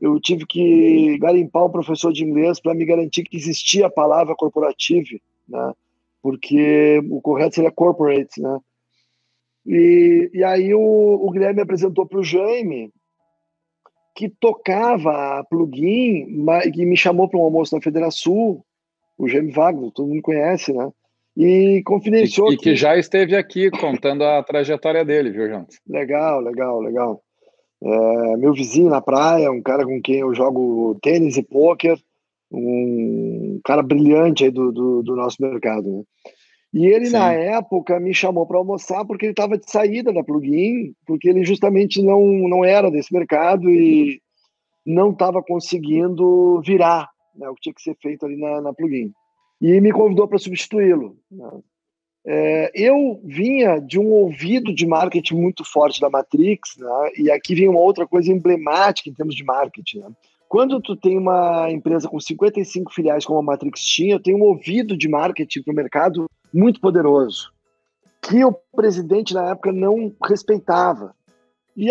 Eu tive que garimpar um professor de inglês para me garantir que existia a palavra corporative, né? porque o correto seria corporate, né? E, e aí o, o Guilherme apresentou para o Jaime que tocava plugin e me chamou para um almoço na Federação, o Jaime Wagner, todo mundo conhece, né? E confidenciou. E, e que, que, já esteve aqui contando a trajetória dele, viu, Jantos? Legal, legal, legal. É, meu vizinho na praia, um cara com quem eu jogo tênis e pôquer, um cara brilhante aí do, do, do nosso mercado, né? E ele, Sim. na época, me chamou para almoçar porque ele estava de saída da plugin, porque ele justamente não, não era desse mercado e não estava conseguindo virar né, o que tinha que ser feito ali na, na plugin. E me convidou para substituí-lo. É, eu vinha de um ouvido de marketing muito forte da Matrix, né, e aqui vem uma outra coisa emblemática em termos de marketing. Né. Quando tu tem uma empresa com 55 filiais como a Matrix tinha, tem um ouvido de marketing para o mercado muito poderoso, que o presidente na época não respeitava. E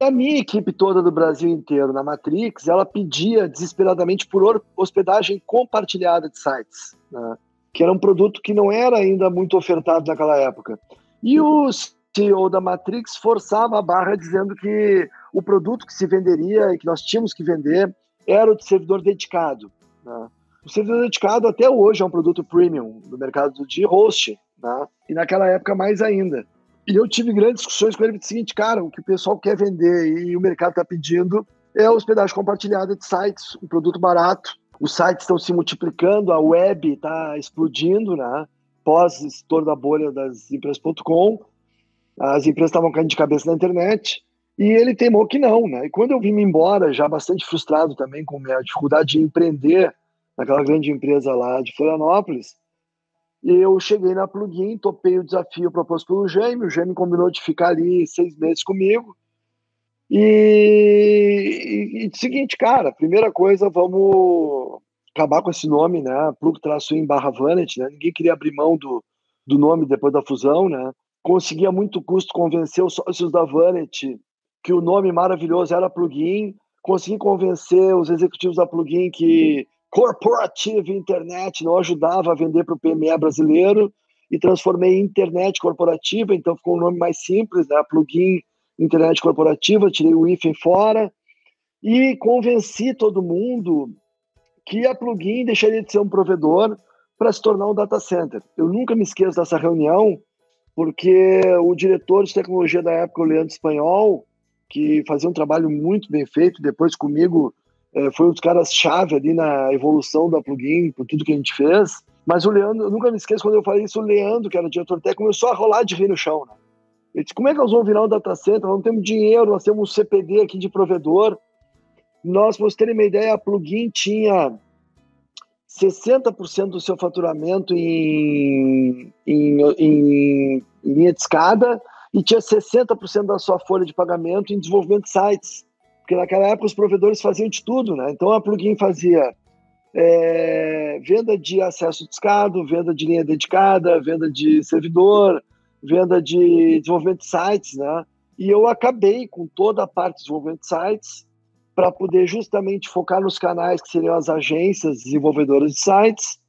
a minha equipe toda do Brasil inteiro na Matrix, ela pedia desesperadamente por hospedagem compartilhada de sites, né? que era um produto que não era ainda muito ofertado naquela época. E o CEO da Matrix forçava a barra dizendo que o produto que se venderia e que nós tínhamos que vender era o de servidor dedicado. Né? O servidor dedicado até hoje é um produto premium do mercado de host, né? e naquela época mais ainda. E eu tive grandes discussões com ele do seguinte, cara, o que o pessoal quer vender e o mercado está pedindo é hospedagem compartilhada de sites, um produto barato. Os sites estão se multiplicando, a web está explodindo, né? Pós estouro da bolha das empresas.com, as empresas estavam caindo de cabeça na internet e ele temou que não, né? E quando eu vim embora, já bastante frustrado também com a minha dificuldade de empreender naquela grande empresa lá de Florianópolis, eu cheguei na Plugin, topei o desafio proposto pelo Jaime, o Jaime combinou de ficar ali seis meses comigo, e, e, seguinte, cara, primeira coisa, vamos acabar com esse nome, né? Plug-in barra Vanet, né? Ninguém queria abrir mão do, do nome depois da fusão, né? Conseguia muito custo convencer os sócios da Vanet que o nome maravilhoso era Plugin, consegui convencer os executivos da Plugin que Corporative Internet não ajudava a vender para o PME brasileiro e transformei em Internet Corporativa, então ficou um nome mais simples, né? Plugin Internet Corporativa, tirei o hífen fora e convenci todo mundo que a Plugin deixaria de ser um provedor para se tornar um data center. Eu nunca me esqueço dessa reunião, porque o diretor de tecnologia da época, o Leandro Espanhol, que fazia um trabalho muito bem feito, depois comigo é, foi um dos caras-chave ali na evolução da plugin, por tudo que a gente fez. Mas o Leandro, eu nunca me esqueço quando eu falei isso, o Leandro, que era diretor técnico, começou a rolar de rir no chão. Né? Ele disse: como é que nós vamos virar um data center? Nós não temos dinheiro, nós temos um CPD aqui de provedor. Nós, para vocês terem uma ideia, a plugin tinha 60% do seu faturamento em, em, em linha de escada e tinha 60% da sua folha de pagamento em desenvolvimento de sites. Porque naquela época os provedores faziam de tudo, né? Então a plugin fazia é, venda de acesso discado, venda de linha dedicada, venda de servidor, venda de desenvolvimento de sites, né? E eu acabei com toda a parte de desenvolvimento de sites para poder justamente focar nos canais que seriam as agências desenvolvedoras de sites.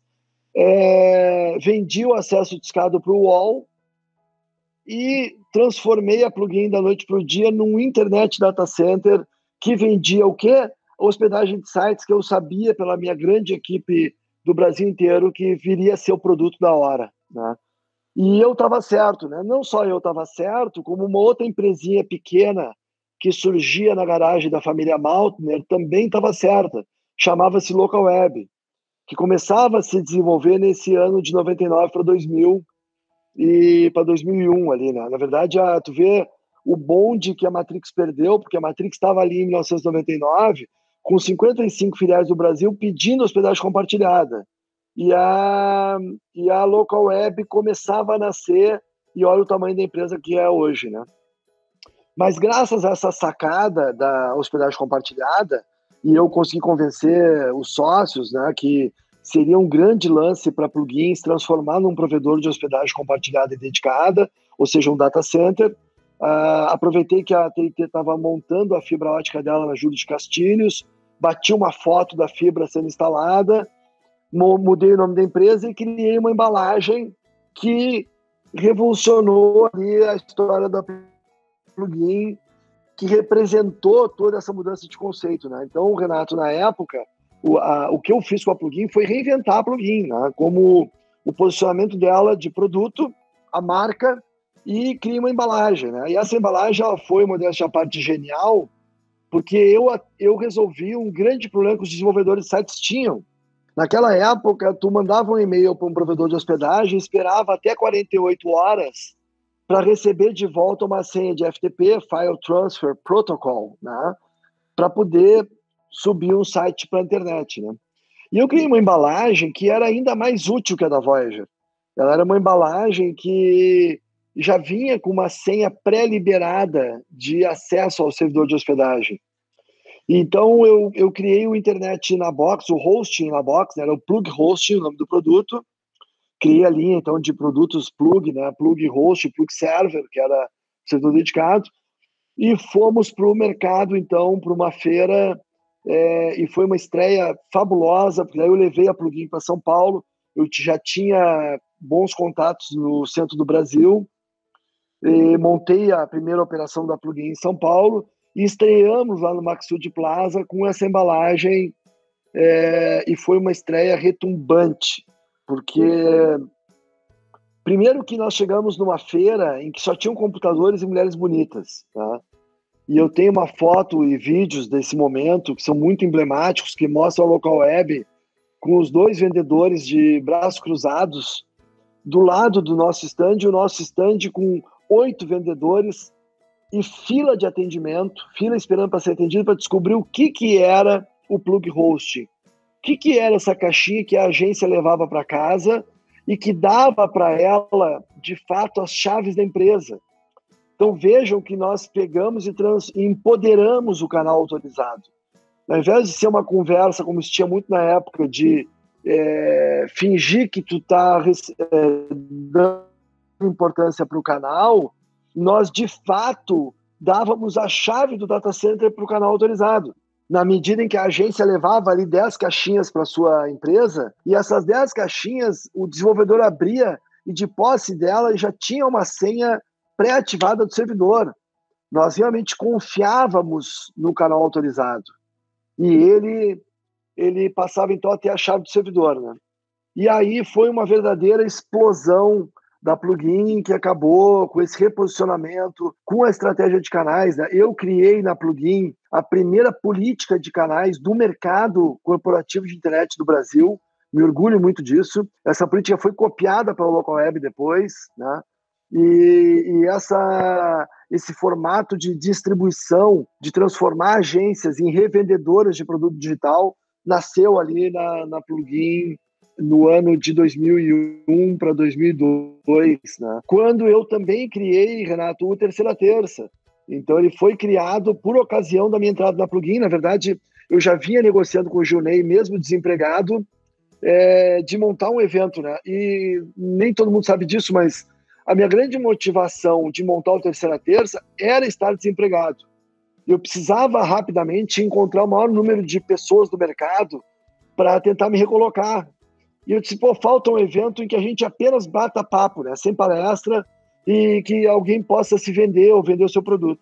É, vendi o acesso discado para o UOL e transformei a plugin da noite para o dia num internet data center que vendia o quê? Hospedagem de sites que eu sabia pela minha grande equipe do Brasil inteiro que viria a ser o produto da hora, né? E eu estava certo, né? Não só eu estava certo, como uma outra empresinha pequena que surgia na garagem da família Maltner também estava certa. Chamava-se Local Web, que começava a se desenvolver nesse ano de 99 para 2000 e para 2001 ali, né? Na verdade, a, tu vê o bonde que a Matrix perdeu, porque a Matrix estava ali em 1999 com 55 filiais do Brasil pedindo hospedagem compartilhada e a, e a local web começava a nascer e olha o tamanho da empresa que é hoje, né? Mas graças a essa sacada da hospedagem compartilhada, e eu consegui convencer os sócios, né, que seria um grande lance para plugins transformar num provedor de hospedagem compartilhada e dedicada, ou seja, um data center. Uh, aproveitei que a TIT estava montando a fibra ótica dela na Júlio de Castilhos, bati uma foto da fibra sendo instalada mudei o nome da empresa e criei uma embalagem que revolucionou ali a história da plugin, que representou toda essa mudança de conceito, né? Então, Renato, na época, o, a, o que eu fiz com a plugin foi reinventar a plugin, né? Como o posicionamento dela de produto, a marca e criei uma embalagem, né? E essa embalagem ela foi, modéstia à parte, genial, porque eu, eu resolvi um grande problema que os desenvolvedores de sites tinham, Naquela época, tu mandava um e-mail para um provedor de hospedagem, esperava até 48 horas para receber de volta uma senha de FTP, File Transfer Protocol, né? para poder subir um site para a internet. Né? E eu criei uma embalagem que era ainda mais útil que a da Voyager. Ela era uma embalagem que já vinha com uma senha pré-liberada de acesso ao servidor de hospedagem. Então eu, eu criei o internet na box, o hosting na box, né, era o plug hosting, o nome do produto. Criei a linha então de produtos plug, né, plug host, plug server, que era setor dedicado, e fomos para o mercado então para uma feira é, e foi uma estreia fabulosa, porque aí eu levei a plugin para São Paulo, eu já tinha bons contatos no centro do Brasil, montei a primeira operação da plugin em São Paulo e estreamos lá no Maxud Plaza com essa embalagem é, e foi uma estreia retumbante, porque primeiro que nós chegamos numa feira em que só tinham computadores e mulheres bonitas, tá? E eu tenho uma foto e vídeos desse momento que são muito emblemáticos, que mostram a local web com os dois vendedores de braços cruzados do lado do nosso stand, e o nosso stand com oito vendedores e fila de atendimento, fila esperando para ser atendido para descobrir o que, que era o plug hosting. O que, que era essa caixinha que a agência levava para casa e que dava para ela, de fato, as chaves da empresa. Então vejam que nós pegamos e, trans, e empoderamos o canal autorizado. Ao invés de ser uma conversa, como se tinha muito na época, de é, fingir que tu está é, dando importância para o canal, nós de fato dávamos a chave do data center para o canal autorizado. Na medida em que a agência levava ali 10 caixinhas para sua empresa, e essas 10 caixinhas o desenvolvedor abria e de posse dela já tinha uma senha pré-ativada do servidor. Nós realmente confiávamos no canal autorizado. E ele ele passava então a ter a chave do servidor, né? E aí foi uma verdadeira explosão da plugin que acabou com esse reposicionamento, com a estratégia de canais. Né? Eu criei na plugin a primeira política de canais do mercado corporativo de internet do Brasil. Me orgulho muito disso. Essa política foi copiada pela Local Web depois, né? E, e essa, esse formato de distribuição, de transformar agências em revendedoras de produto digital, nasceu ali na, na plugin no ano de 2001 para 2002, né? quando eu também criei, Renato, o Terceira Terça. Então ele foi criado por ocasião da minha entrada na plugin. Na verdade, eu já vinha negociando com o Junei, mesmo desempregado, é, de montar um evento, né? E nem todo mundo sabe disso, mas a minha grande motivação de montar o Terceira Terça era estar desempregado. Eu precisava rapidamente encontrar o maior número de pessoas do mercado para tentar me recolocar. E eu disse, pô, falta um evento em que a gente apenas bata papo, né? Sem palestra e que alguém possa se vender ou vender o seu produto.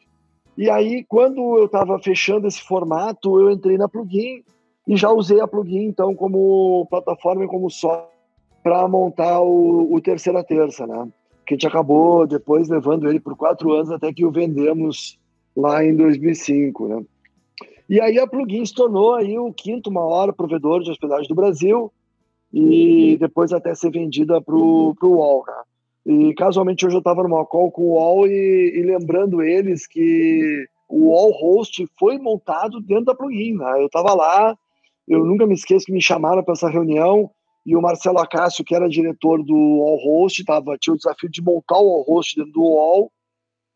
E aí, quando eu estava fechando esse formato, eu entrei na plugin e já usei a plugin, então, como plataforma e como só para montar o, o Terceira Terça, né? Que a gente acabou depois levando ele por quatro anos até que o vendemos lá em 2005, né? E aí a plugin se tornou aí o quinto maior provedor de hospedagem do Brasil e depois até ser vendida para o UOL. Né? E casualmente hoje eu estava numa call com o UOL e, e, lembrando eles que o UOL Host foi montado dentro da plugin. Né? Eu estava lá, eu nunca me esqueço que me chamaram para essa reunião e o Marcelo Acácio, que era diretor do UOL Host, tava, tinha o desafio de montar o UOL Host dentro do UOL.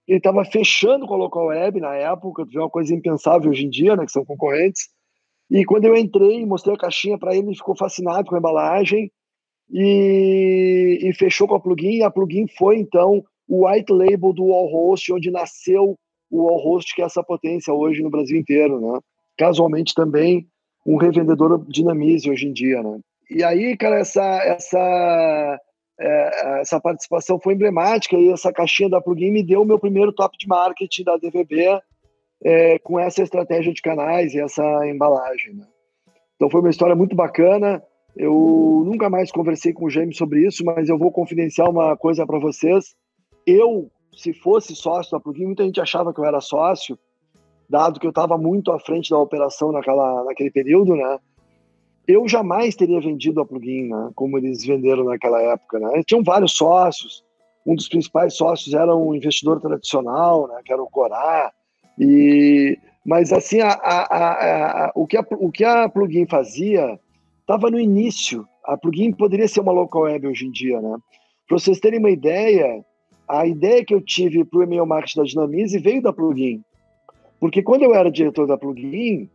Ele estava fechando com a Local Web na época, uma coisa impensável hoje em dia, né, que são concorrentes. E quando eu entrei, mostrei a caixinha para ele, ele ficou fascinado com a embalagem e, e, fechou com a plugin. A plugin foi então o white label do Wallhost, onde nasceu o Wallhost, que é essa potência hoje no Brasil inteiro, né? Casualmente também um revendedor Dinamize hoje em dia, né? E aí, cara, essa essa é, essa participação foi emblemática e essa caixinha da plugin me deu o meu primeiro top de marketing da DVB é, com essa estratégia de canais e essa embalagem. Né? Então foi uma história muito bacana. Eu nunca mais conversei com o James sobre isso, mas eu vou confidenciar uma coisa para vocês. Eu, se fosse sócio da Plugin, muita gente achava que eu era sócio, dado que eu estava muito à frente da operação naquela, naquele período, né? Eu jamais teria vendido a Plugin, né? Como eles venderam naquela época, né? Tinham vários sócios. Um dos principais sócios era um investidor tradicional, né? Que era o Corá. E, mas assim, a, a, a, o, que a, o que a plugin fazia estava no início. A plugin poderia ser uma local web hoje em dia, né? Para vocês terem uma ideia, a ideia que eu tive para o e-mail marketing da Dinamize veio da plugin. Porque quando eu era diretor da plugin,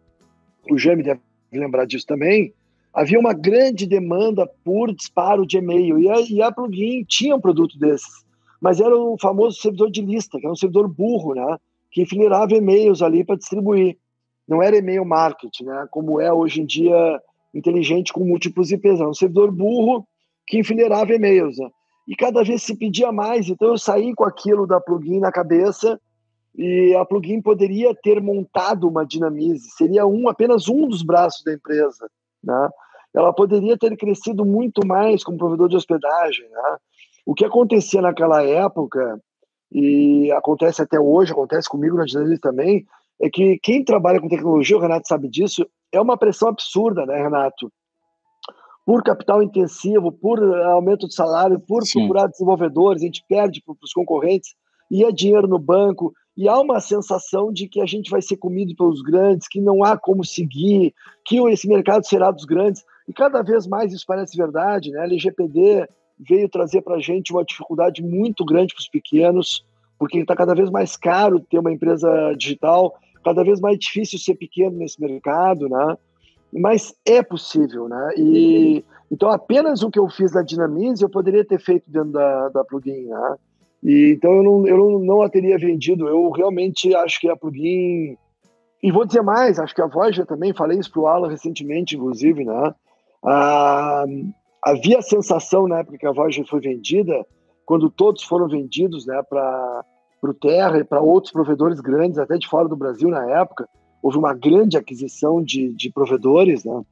o Jaime deve lembrar disso também, havia uma grande demanda por disparo de e-mail. E a, e a plugin tinha um produto desses. Mas era o famoso servidor de lista, que era um servidor burro, né? Que enfileirava e-mails ali para distribuir. Não era e-mail marketing, né? como é hoje em dia inteligente com múltiplos IPs. Era um servidor burro que enfileirava e-mails. Né? E cada vez se pedia mais. Então eu saí com aquilo da plugin na cabeça e a plugin poderia ter montado uma dinamize. Seria um apenas um dos braços da empresa. né? Ela poderia ter crescido muito mais como provedor de hospedagem, né? O que acontecia naquela época e acontece até hoje, acontece comigo na Dinamismo também, é que quem trabalha com tecnologia, o Renato sabe disso, é uma pressão absurda, né, Renato? Por capital intensivo, por aumento de salário, por Sim. procurar desenvolvedores, a gente perde para os concorrentes, e é dinheiro no banco, e há uma sensação de que a gente vai ser comido pelos grandes, que não há como seguir, que esse mercado será dos grandes, e cada vez mais isso parece verdade, né? LGPD veio trazer para a gente uma dificuldade muito grande para os pequenos, porque está cada vez mais caro ter uma empresa digital, cada vez mais difícil ser pequeno nesse mercado, né? Mas é possível, né? E então apenas o que eu fiz na Dinamize eu poderia ter feito dentro da, da plugin, né? E então eu não, eu não, não a teria vendido. Eu realmente acho que a plugin e vou dizer mais, acho que a Voyager também falei isso para o Alan recentemente, inclusive, né? Ah, havia a sensação na época que a Voyager foi vendida, quando todos foram vendidos né, para o Terra e para outros provedores grandes, até de fora do Brasil na época, houve uma grande aquisição de, de provedores, né?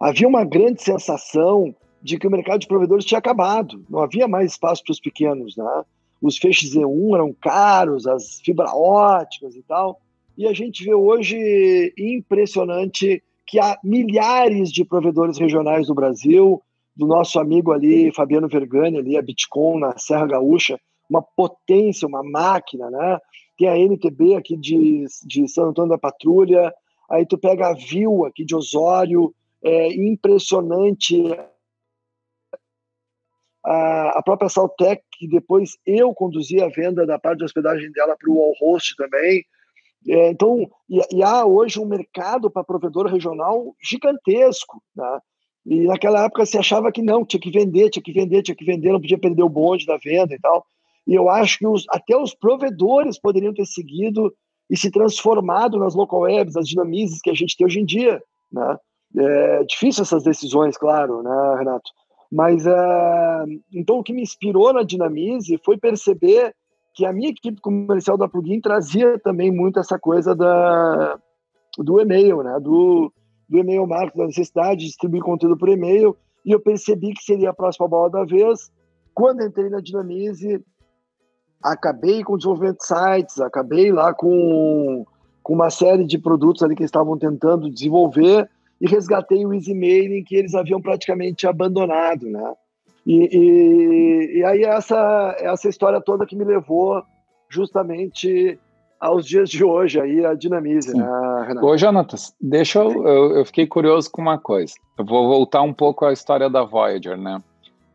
havia uma grande sensação de que o mercado de provedores tinha acabado, não havia mais espaço para os pequenos. Né? Os feixes Z1 eram caros, as fibra óticas e tal, e a gente vê hoje impressionante que há milhares de provedores regionais no Brasil, do nosso amigo ali, Fabiano Vergani, ali, a Bitcoin na Serra Gaúcha, uma potência, uma máquina, né? Tem a NTB aqui de, de São Antônio da Patrulha, aí tu pega a Viu aqui de Osório, é impressionante. A, a própria Saltec, que depois eu conduzi a venda da parte de hospedagem dela para o Allhost também, é, então, e, e, há hoje um mercado para provedor regional gigantesco, né? E naquela época se achava que não, tinha que vender, tinha que vender, tinha que vender, não podia perder o bonde da venda e tal. E eu acho que os, até os provedores poderiam ter seguido e se transformado nas local webs, as dinamizes que a gente tem hoje em dia, né? É difícil essas decisões, claro, né, Renato? Mas é, então o que me inspirou na Dinamize foi perceber que a minha equipe comercial da Plugin trazia também muito essa coisa da, do e-mail, né? Do, do e-mail marketing, da necessidade de distribuir conteúdo por e-mail. E eu percebi que seria a próxima bola da vez. Quando entrei na Dinamize, acabei com o desenvolvimento de sites, acabei lá com, com uma série de produtos ali que estavam tentando desenvolver e resgatei o Easy Mailing que eles haviam praticamente abandonado, né? E, e, e, aí essa, essa história toda que me levou justamente aos dias de hoje, aí a Dinamize, né, Renato? Ô, Jonatas, deixa eu, eu, eu, fiquei curioso com uma coisa. Eu vou voltar um pouco à história da Voyager, né?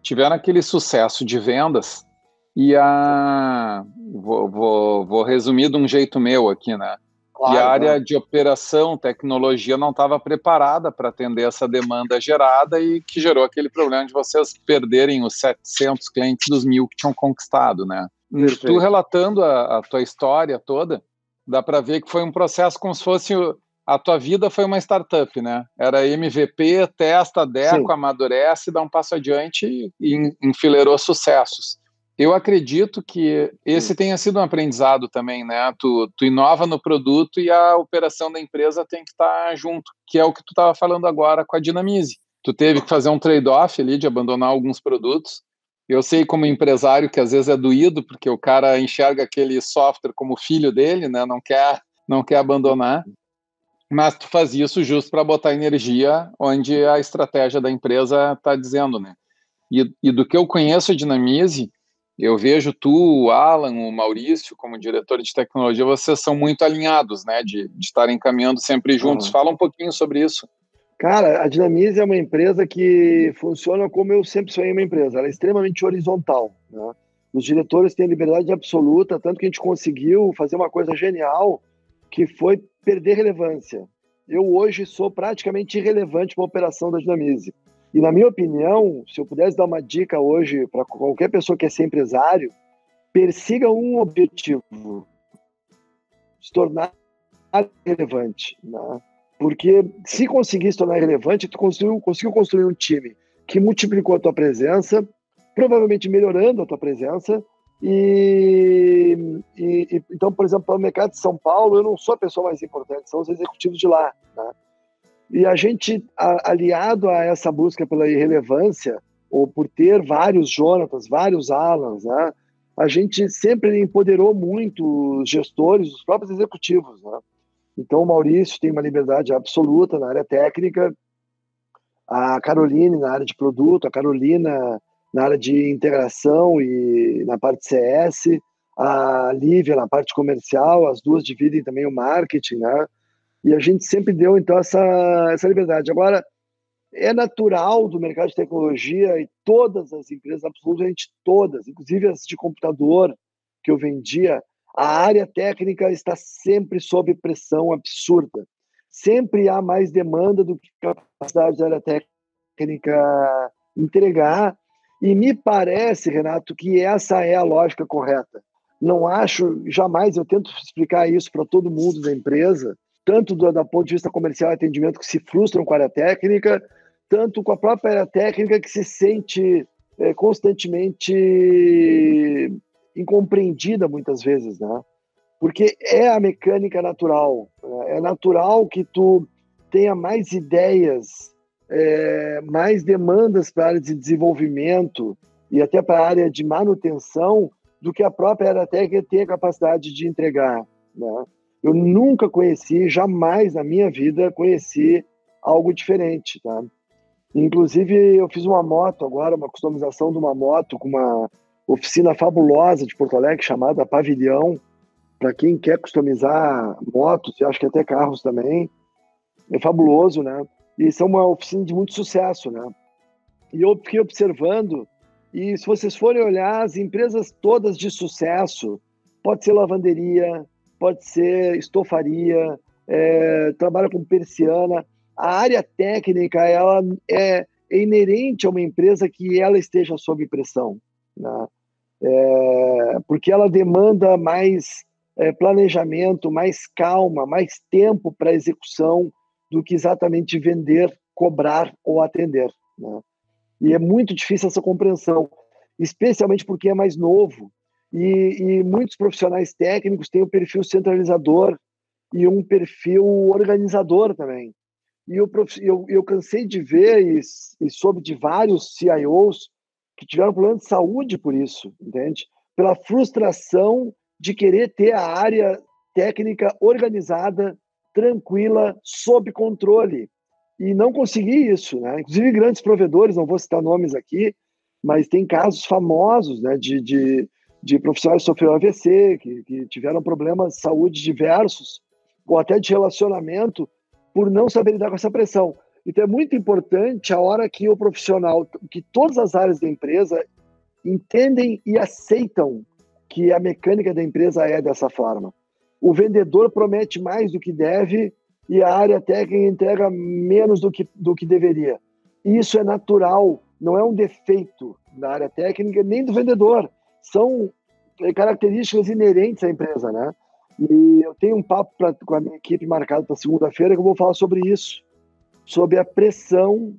Tiveram aquele sucesso de vendas e a... Vou, vou, vou resumir de um jeito meu aqui, né? Claro, e a área né? de operação, tecnologia não estava preparada para atender essa demanda gerada e que gerou aquele problema de vocês perderem os 700 clientes dos mil que tinham conquistado, né? Perfeito. Tu relatando a, a, tua história toda, dá para ver que foi um processo como se fosse a tua vida foi uma startup, né? Era MVP, testa, deco, Sim. amadurece, dá um passo adiante e enfileirou sucessos. Eu acredito que esse tenha sido um aprendizado também, né? Tu, tu inova no produto e a operação da empresa tem que estar junto, que é o que tu estava falando agora com a Dinamize. Tu teve que fazer um trade-off ali de abandonar alguns produtos. Eu sei como empresário que às vezes é doído, porque o cara enxerga aquele software como filho dele, né? Não quer, não quer abandonar. Mas tu faz isso justo para botar energia onde a estratégia da empresa está dizendo, né? E, e do que eu conheço a Dinamize, eu vejo tu, o Alan, o Maurício, como diretor de tecnologia, vocês são muito alinhados, né, de, de estarem caminhando sempre juntos. Uhum. Fala um pouquinho sobre isso. Cara, a Dinamize é uma empresa que funciona como eu sempre sonhei uma empresa. Ela é extremamente horizontal. Né? Os diretores têm liberdade absoluta, tanto que a gente conseguiu fazer uma coisa genial, que foi perder relevância. Eu hoje sou praticamente irrelevante para a operação da Dinamize. E na minha opinião, se eu pudesse dar uma dica hoje para qualquer pessoa que é ser empresário, persiga um objetivo: se tornar relevante. Né? Porque se conseguir se tornar relevante, tu conseguiu, conseguiu construir um time que multiplicou a tua presença, provavelmente melhorando a tua presença. E, e, então, por exemplo, para o mercado de São Paulo, eu não sou a pessoa mais importante, são os executivos de lá. Né? E a gente, aliado a essa busca pela irrelevância, ou por ter vários Jonatas, vários Alans, né? a gente sempre empoderou muito os gestores, os próprios executivos. Né? Então, o Maurício tem uma liberdade absoluta na área técnica, a Caroline na área de produto, a Carolina na área de integração e na parte CS, a Lívia na parte comercial, as duas dividem também o marketing, né? E a gente sempre deu, então, essa, essa liberdade. Agora, é natural do mercado de tecnologia e todas as empresas, absolutamente todas, inclusive as de computador que eu vendia, a área técnica está sempre sob pressão absurda. Sempre há mais demanda do que capacidade da área técnica entregar. E me parece, Renato, que essa é a lógica correta. Não acho, jamais, eu tento explicar isso para todo mundo da empresa, tanto do, do ponto de vista comercial e atendimento, que se frustram com a área técnica, tanto com a própria área técnica que se sente é, constantemente incompreendida muitas vezes, né? Porque é a mecânica natural. Né? É natural que tu tenha mais ideias, é, mais demandas para a área de desenvolvimento e até para a área de manutenção do que a própria área técnica tem a capacidade de entregar, né? Eu nunca conheci, jamais na minha vida conheci algo diferente, tá? Inclusive, eu fiz uma moto agora, uma customização de uma moto com uma oficina fabulosa de Porto Alegre chamada Pavilhão, para quem quer customizar motos e acho que até carros também. É fabuloso, né? E são uma oficina de muito sucesso, né? E eu fiquei observando, e se vocês forem olhar, as empresas todas de sucesso, pode ser lavanderia, pode ser estofaria, é, trabalha com persiana. A área técnica ela é, é, inerente a uma empresa que ela esteja sob pressão, né? é, porque ela demanda mais é, planejamento, mais calma, mais tempo para execução do que exatamente vender, cobrar ou atender. Né? E é muito difícil essa compreensão, especialmente porque é mais novo. E, e muitos profissionais técnicos têm o um perfil centralizador e um perfil organizador também. E eu, eu, eu cansei de ver e, e soube de vários CIOs que tiveram problema de saúde por isso, entende? Pela frustração de querer ter a área técnica organizada, tranquila, sob controle. E não consegui isso, né? Inclusive grandes provedores, não vou citar nomes aqui, mas tem casos famosos, né, de, de de profissionais que sofreram AVC, que, que tiveram problemas de saúde diversos, ou até de relacionamento, por não saber lidar com essa pressão. Então é muito importante a hora que o profissional, que todas as áreas da empresa entendem e aceitam que a mecânica da empresa é dessa forma. O vendedor promete mais do que deve e a área técnica entrega menos do que, do que deveria. Isso é natural, não é um defeito da área técnica nem do vendedor são é, características inerentes à empresa, né? E eu tenho um papo pra, com a minha equipe marcado para segunda-feira que eu vou falar sobre isso, sobre a pressão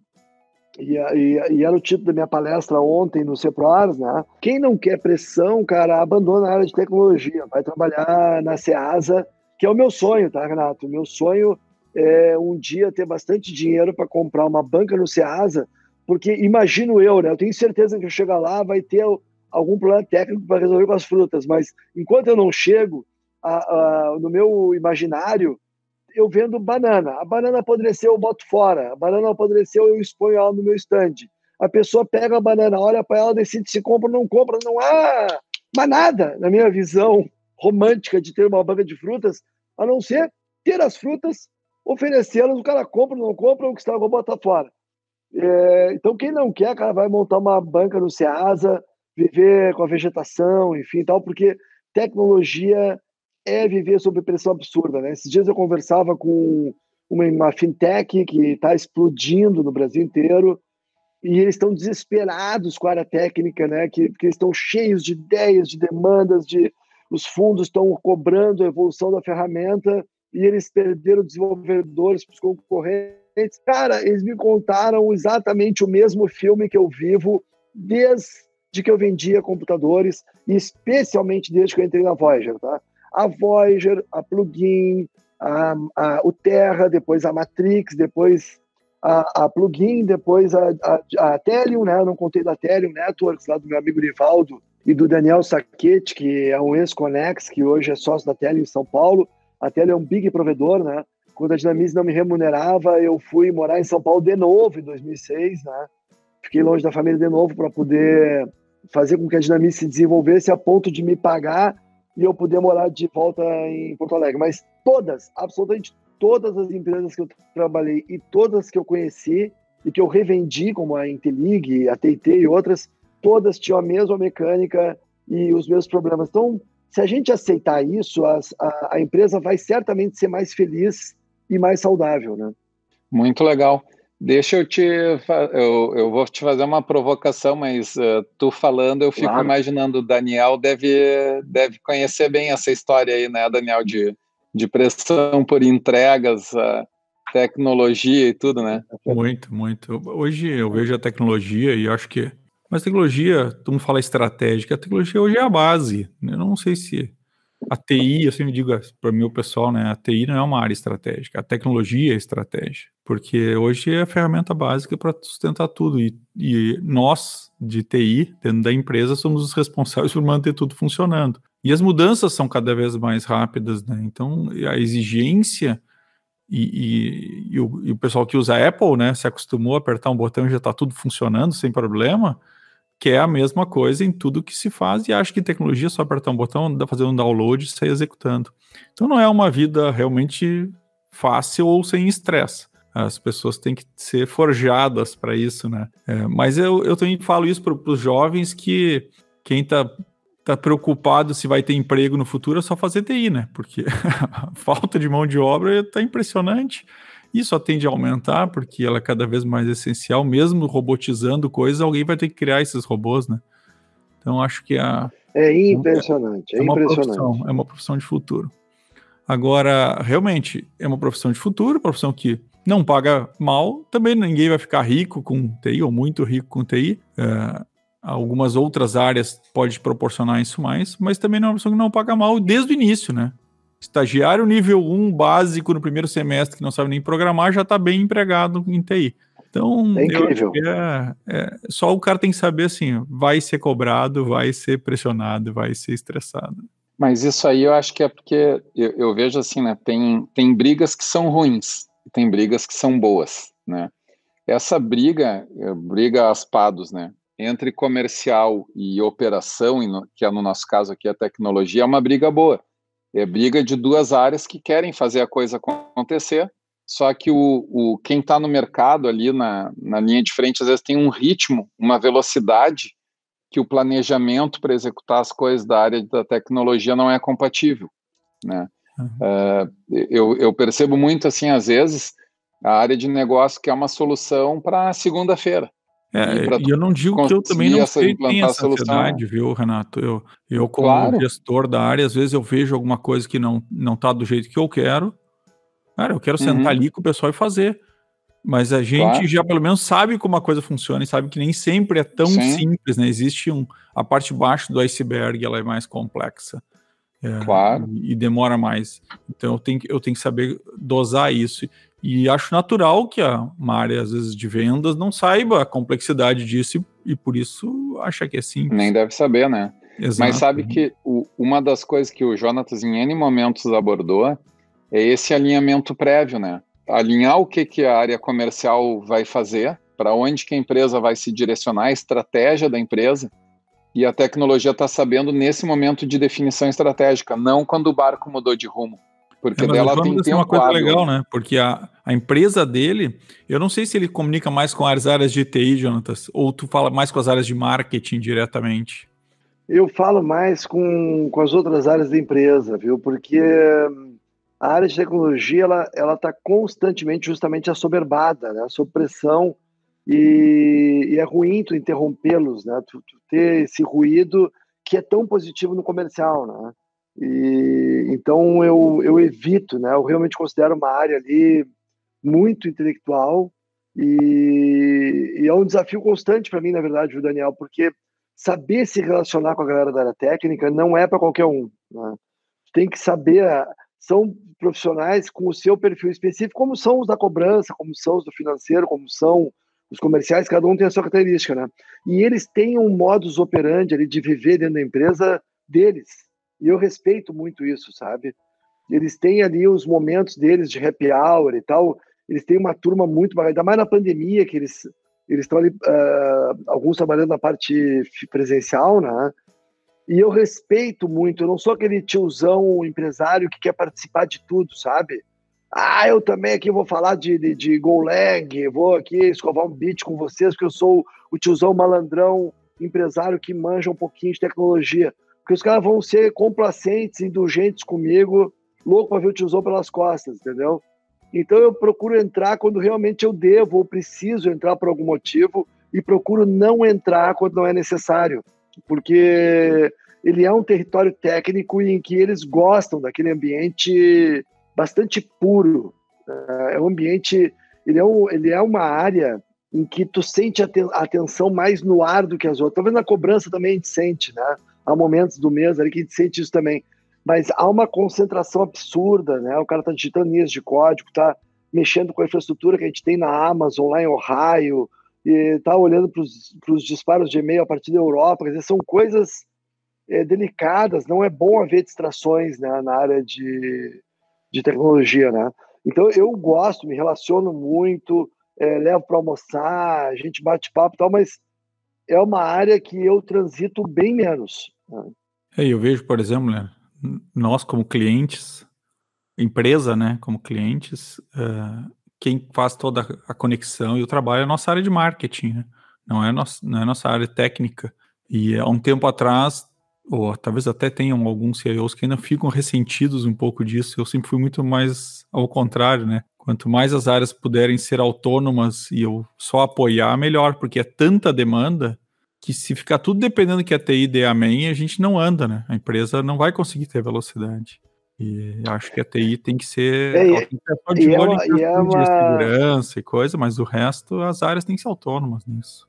e, e, e, era o título da minha palestra ontem no CEPROARS, né? Quem não quer pressão, cara, abandona a área de tecnologia, vai trabalhar na SEASA, que é o meu sonho, tá, Renato? O meu sonho é um dia ter bastante dinheiro para comprar uma banca no SEASA, porque imagino eu, né? Eu tenho certeza que eu chegar lá vai ter algum problema técnico para resolver com as frutas, mas enquanto eu não chego, a, a, no meu imaginário, eu vendo banana. A banana apodreceu, eu boto fora. A banana apodreceu, eu exponho ela no meu stand. A pessoa pega a banana, olha para ela, decide se compra ou não compra. Não há mais nada, na minha visão romântica de ter uma banca de frutas, a não ser ter as frutas, oferecê-las, o cara compra ou não compra, o que estragou, bota fora. É, então, quem não quer, cara, vai montar uma banca no Ceasa, viver com a vegetação, enfim, tal, porque tecnologia é viver sob pressão absurda, né? Esses dias eu conversava com uma, uma fintech que está explodindo no Brasil inteiro e eles estão desesperados com a área técnica, né? Que, que estão cheios de ideias, de demandas, de os fundos estão cobrando a evolução da ferramenta e eles perderam desenvolvedores para os concorrentes. Cara, eles me contaram exatamente o mesmo filme que eu vivo desde de que eu vendia computadores, especialmente desde que eu entrei na Voyager, tá? A Voyager, a Plugin, a, a, o Terra, depois a Matrix, depois a, a Plugin, depois a, a, a Telium, né? Não contei da Telium Networks, lá do meu amigo Rivaldo e do Daniel Saquete, que é um ex-Conex, que hoje é sócio da Telium em São Paulo. A Telium é um big provedor, né? Quando a Dinamize não me remunerava, eu fui morar em São Paulo de novo, em 2006, né? Fiquei longe da família de novo para poder fazer com que a Dinamize se desenvolvesse a ponto de me pagar e eu poder morar de volta em Porto Alegre. Mas todas, absolutamente todas as empresas que eu trabalhei e todas que eu conheci e que eu revendi, como a Intelig, a TIT e outras, todas tinham a mesma mecânica e os mesmos problemas. Então, se a gente aceitar isso, a, a, a empresa vai certamente ser mais feliz e mais saudável, né? Muito legal. Deixa eu te. Eu, eu vou te fazer uma provocação, mas uh, tu falando, eu fico claro. imaginando, o Daniel deve, deve conhecer bem essa história aí, né, Daniel, de, de pressão por entregas, uh, tecnologia e tudo, né? Muito, muito. Hoje eu vejo a tecnologia e acho que. Mas tecnologia, todo mundo fala estratégica, a tecnologia hoje é a base. Eu não sei se a TI, eu sempre digo para o meu pessoal, né? A TI não é uma área estratégica, a tecnologia é estratégia, porque hoje é a ferramenta básica para sustentar tudo. E, e, nós, de TI, dentro da empresa, somos os responsáveis por manter tudo funcionando. E as mudanças são cada vez mais rápidas, né? Então, a exigência e, e, e, o, o pessoal que usa Apple, né, se acostumou a apertar um botão e já está tudo funcionando sem problema que é a mesma coisa em tudo que se faz e acha que tecnologia é só apertar um botão, fazer um download e sair executando. Então não é uma vida realmente fácil ou sem estresse. As pessoas têm que ser forjadas para isso, né? É, mas eu, eu também falo isso para os jovens que quem está tá preocupado se vai ter emprego no futuro é só fazer TI, né? Porque [LAUGHS] a falta de mão de obra está impressionante. Só tende a aumentar porque ela é cada vez mais essencial, mesmo robotizando coisas, alguém vai ter que criar esses robôs, né? Então acho que a é impressionante, é, é, uma impressionante. Profissão, é uma profissão de futuro. Agora, realmente, é uma profissão de futuro, profissão que não paga mal, também ninguém vai ficar rico com TI, ou muito rico com TI. É, algumas outras áreas pode proporcionar isso mais, mas também não é uma profissão que não paga mal desde o início, né? Estagiário nível 1 básico no primeiro semestre, que não sabe nem programar, já está bem empregado em TI. Então, é incrível. É, é, só o cara tem que saber assim: vai ser cobrado, vai ser pressionado, vai ser estressado. Mas isso aí eu acho que é porque eu, eu vejo assim, né? Tem, tem brigas que são ruins, tem brigas que são boas, né? Essa briga, é, briga aspados, né? Entre comercial e operação, que é no nosso caso aqui a tecnologia, é uma briga boa é briga de duas áreas que querem fazer a coisa acontecer, só que o, o quem está no mercado ali na, na linha de frente às vezes tem um ritmo, uma velocidade que o planejamento para executar as coisas da área da tecnologia não é compatível, né? Uhum. Uh, eu, eu percebo muito assim às vezes a área de negócio que é uma solução para segunda-feira. É, e eu não digo que eu também não sei tem essa ansiedade, viu, Renato? Eu, eu como claro. gestor da área, às vezes eu vejo alguma coisa que não, não tá do jeito que eu quero. Cara, eu quero uhum. sentar ali com o pessoal e fazer. Mas a gente claro. já pelo menos sabe como a coisa funciona e sabe que nem sempre é tão Sim. simples, né? Existe um, a parte baixo do iceberg, ela é mais complexa. É, claro. E, e demora mais. Então eu tenho, eu tenho que saber dosar isso. E acho natural que a, uma área, às vezes, de vendas não saiba a complexidade disso e, e por isso acha que é simples. Nem deve saber, né? Exato. Mas sabe que o, uma das coisas que o Jonatas em N momentos abordou é esse alinhamento prévio, né? Alinhar o que, que a área comercial vai fazer, para onde que a empresa vai se direcionar, a estratégia da empresa, e a tecnologia está sabendo nesse momento de definição estratégica, não quando o barco mudou de rumo. Porque é, dela tem, tem uma coisa quadro. legal, né? Porque a, a empresa dele, eu não sei se ele comunica mais com as áreas de TI, Jonatas, ou tu fala mais com as áreas de marketing diretamente. Eu falo mais com, com as outras áreas da empresa, viu? Porque a área de tecnologia ela ela está constantemente justamente assoberbada, né? sob pressão e, e é ruim tu interrompê-los, né? Tu, tu, ter esse ruído que é tão positivo no comercial, né? E, então eu, eu evito, né? Eu realmente considero uma área ali muito intelectual e, e é um desafio constante para mim, na verdade, o Daniel, porque saber se relacionar com a galera da área técnica não é para qualquer um. Né? Tem que saber são profissionais com o seu perfil específico, como são os da cobrança, como são os do financeiro, como são os comerciais, cada um tem a sua característica, né? E eles têm um modus operandi ali de viver dentro da empresa deles. E eu respeito muito isso, sabe? Eles têm ali os momentos deles de happy hour e tal. Eles têm uma turma muito ainda mais na pandemia, que eles eles estão ali, uh, alguns trabalhando na parte presencial, né? E eu respeito muito, eu não sou aquele tiozão empresário que quer participar de tudo, sabe? Ah, eu também aqui vou falar de, de, de Golang, vou aqui escovar um beat com vocês, porque eu sou o tiozão malandrão empresário que manja um pouquinho de tecnologia. Porque os caras vão ser complacentes, indulgentes comigo, louco para ver o tiozão pelas costas, entendeu? Então eu procuro entrar quando realmente eu devo ou preciso entrar por algum motivo e procuro não entrar quando não é necessário, porque ele é um território técnico em que eles gostam daquele ambiente bastante puro. É, é um ambiente, ele é, um, ele é uma área em que tu sente a, atenção mais no ar do que as outras. Talvez na cobrança também a gente sente, né? Há momentos do mês ali que a gente sente isso também. Mas há uma concentração absurda, né? O cara tá digitando linhas de código, tá mexendo com a infraestrutura que a gente tem na Amazon, lá em Ohio, e tá olhando para os disparos de e-mail a partir da Europa. Quer dizer, são coisas é, delicadas, não é bom haver distrações né, na área de, de tecnologia, né? Então eu gosto, me relaciono muito, é, levo para almoçar, a gente bate papo e tal, mas é uma área que eu transito bem menos. É, eu vejo, por exemplo, né, nós como clientes, empresa, né, como clientes, uh, quem faz toda a conexão e o trabalho é a nossa área de marketing, né? não é nossa, não é nossa área técnica. E há um tempo atrás ou talvez até tenham alguns CIOs que ainda ficam ressentidos um pouco disso. Eu sempre fui muito mais ao contrário, né? Quanto mais as áreas puderem ser autônomas e eu só apoiar, melhor, porque é tanta demanda que se ficar tudo dependendo que a TI dê amém, a gente não anda, né? A empresa não vai conseguir ter velocidade. E acho que a TI tem que ser, é, tem que ser de olho é, é uma... segurança e coisa, mas o resto, as áreas têm que ser autônomas nisso.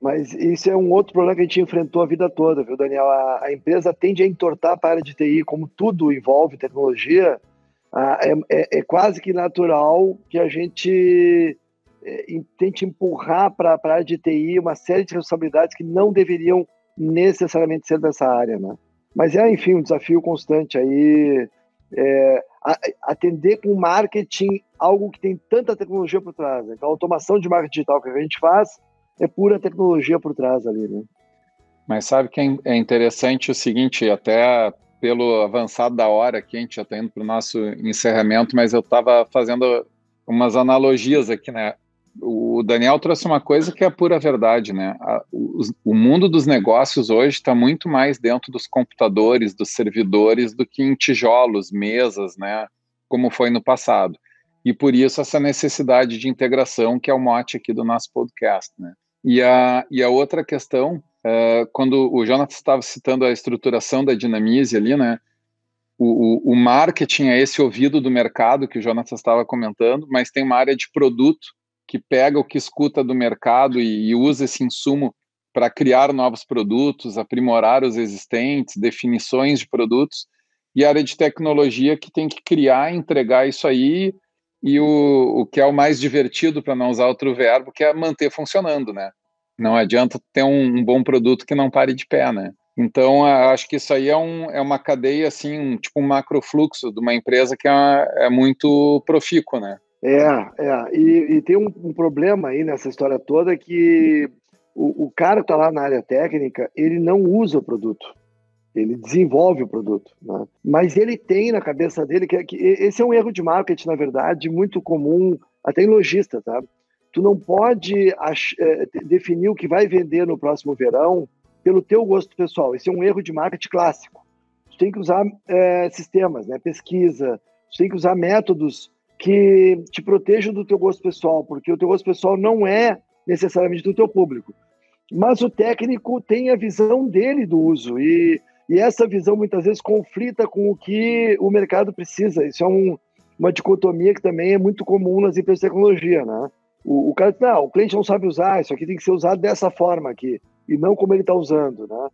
Mas isso é um outro problema que a gente enfrentou a vida toda, viu, Daniel? A, a empresa tende a entortar para a área de TI, como tudo envolve tecnologia, a, é, é, é, quase que natural que a gente tente empurrar para a área de TI uma série de responsabilidades que não deveriam necessariamente ser dessa área, né? Mas é, enfim, um desafio constante aí, é, atender com marketing algo que tem tanta tecnologia por trás. Né? Então, a automação de marketing digital que a gente faz é pura tecnologia por trás ali, né? Mas sabe que é, é interessante o seguinte, até pelo avançado da hora aqui, a gente já está indo para o nosso encerramento, mas eu estava fazendo umas analogias aqui, né? O Daniel trouxe uma coisa que é pura verdade, né? o, o mundo dos negócios hoje está muito mais dentro dos computadores, dos servidores, do que em tijolos, mesas, né? Como foi no passado. E por isso essa necessidade de integração, que é o mote aqui do nosso podcast, né? E a, e a outra questão, uh, quando o Jonathan estava citando a estruturação da Dinamize ali, né? O, o, o, marketing é esse ouvido do mercado que o Jonathan estava comentando, mas tem uma área de produto que pega o que escuta do mercado e, e usa esse insumo para criar novos produtos, aprimorar os existentes, definições de produtos, e a área de tecnologia que tem que criar entregar isso aí e o, o que é o mais divertido, para não usar outro verbo, que é manter funcionando, né? Não adianta ter um, um bom produto que não pare de pé, né? Então, acho que isso aí é, um, é uma cadeia, assim, um, tipo um macrofluxo de uma empresa que é, é muito profícua, né? É, é. E, e tem um, um, problema aí nessa história toda que o, o cara que está lá na área técnica, ele não usa o produto ele desenvolve o produto, né? mas ele tem na cabeça dele que, que, esse é um erro de marketing, na verdade, muito comum até em lojista, tá? Tu não pode ach, é, definir o que vai vender no próximo verão pelo teu gosto pessoal. Esse é um erro de marketing clássico. Tu tem que usar é, sistemas, né? Pesquisa. Tu tem que usar métodos que te protejam do teu gosto pessoal, porque o teu gosto pessoal não é necessariamente do teu público. Mas o técnico tem a visão dele do uso e e essa visão muitas vezes conflita com o que o mercado precisa. Isso é um, uma dicotomia que também é muito comum nas empresas de tecnologia, né? O, o cara diz, não, o cliente não sabe usar, isso aqui tem que ser usado dessa forma aqui, e não como ele está usando, né?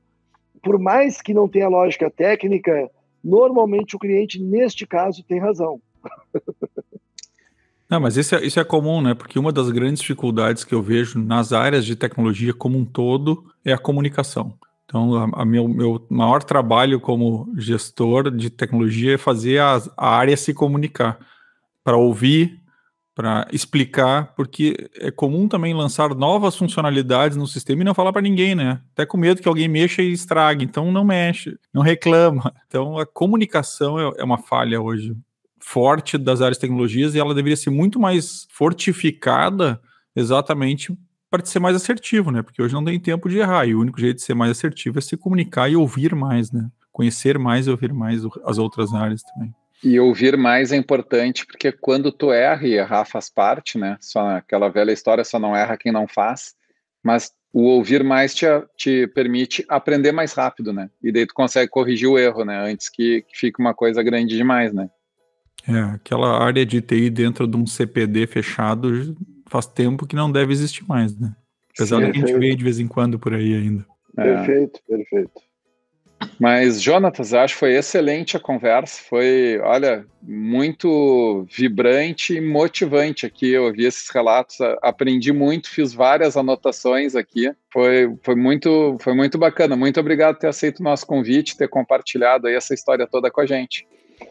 Por mais que não tenha lógica técnica, normalmente o cliente, neste caso, tem razão. Não, mas isso é, isso é comum, né? Porque uma das grandes dificuldades que eu vejo nas áreas de tecnologia como um todo é a comunicação. Então, a, a meu, meu maior trabalho como gestor de tecnologia é fazer a, a área se comunicar, para ouvir, para explicar, porque é comum também lançar novas funcionalidades no sistema e não falar para ninguém, né? Até com medo que alguém mexa e estrague. Então, não mexe, não reclama. Então, a comunicação é, é uma falha hoje forte das áreas de tecnologias e ela deveria ser muito mais fortificada exatamente para ser mais assertivo, né? Porque hoje não tem tempo de errar e o único jeito de ser mais assertivo é se comunicar e ouvir mais, né? Conhecer mais e ouvir mais as outras áreas também. E ouvir mais é importante porque quando tu erra, e errar faz parte, né? Só aquela velha história, só não erra quem não faz, mas o ouvir mais te, te permite aprender mais rápido, né? E daí tu consegue corrigir o erro, né? Antes que, que fique uma coisa grande demais, né? É, aquela área de TI dentro de um CPD fechado faz tempo que não deve existir mais, né? Apesar Sim, de que a gente vê de vez em quando por aí ainda. É. Perfeito, perfeito. Mas, Jonatas, acho que foi excelente a conversa. Foi, olha, muito vibrante e motivante aqui. Eu ouvi esses relatos, aprendi muito, fiz várias anotações aqui. Foi, foi, muito, foi muito bacana. Muito obrigado por ter aceito o nosso convite, ter compartilhado aí essa história toda com a gente.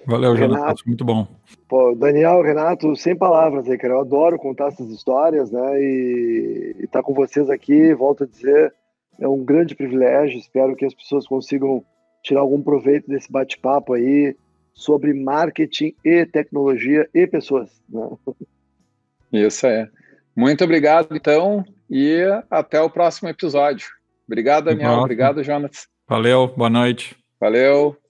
Valeu, Renato, muito bom. Pô, Daniel, Renato, sem palavras aí, cara. Eu adoro contar essas histórias, né? E estar tá com vocês aqui, volto a dizer, é um grande privilégio. Espero que as pessoas consigam tirar algum proveito desse bate-papo aí sobre marketing e tecnologia e pessoas. Né? Isso é. Muito obrigado, então, e até o próximo episódio. Obrigado, Daniel. Obrigado, Jonas. Valeu, boa noite. Valeu.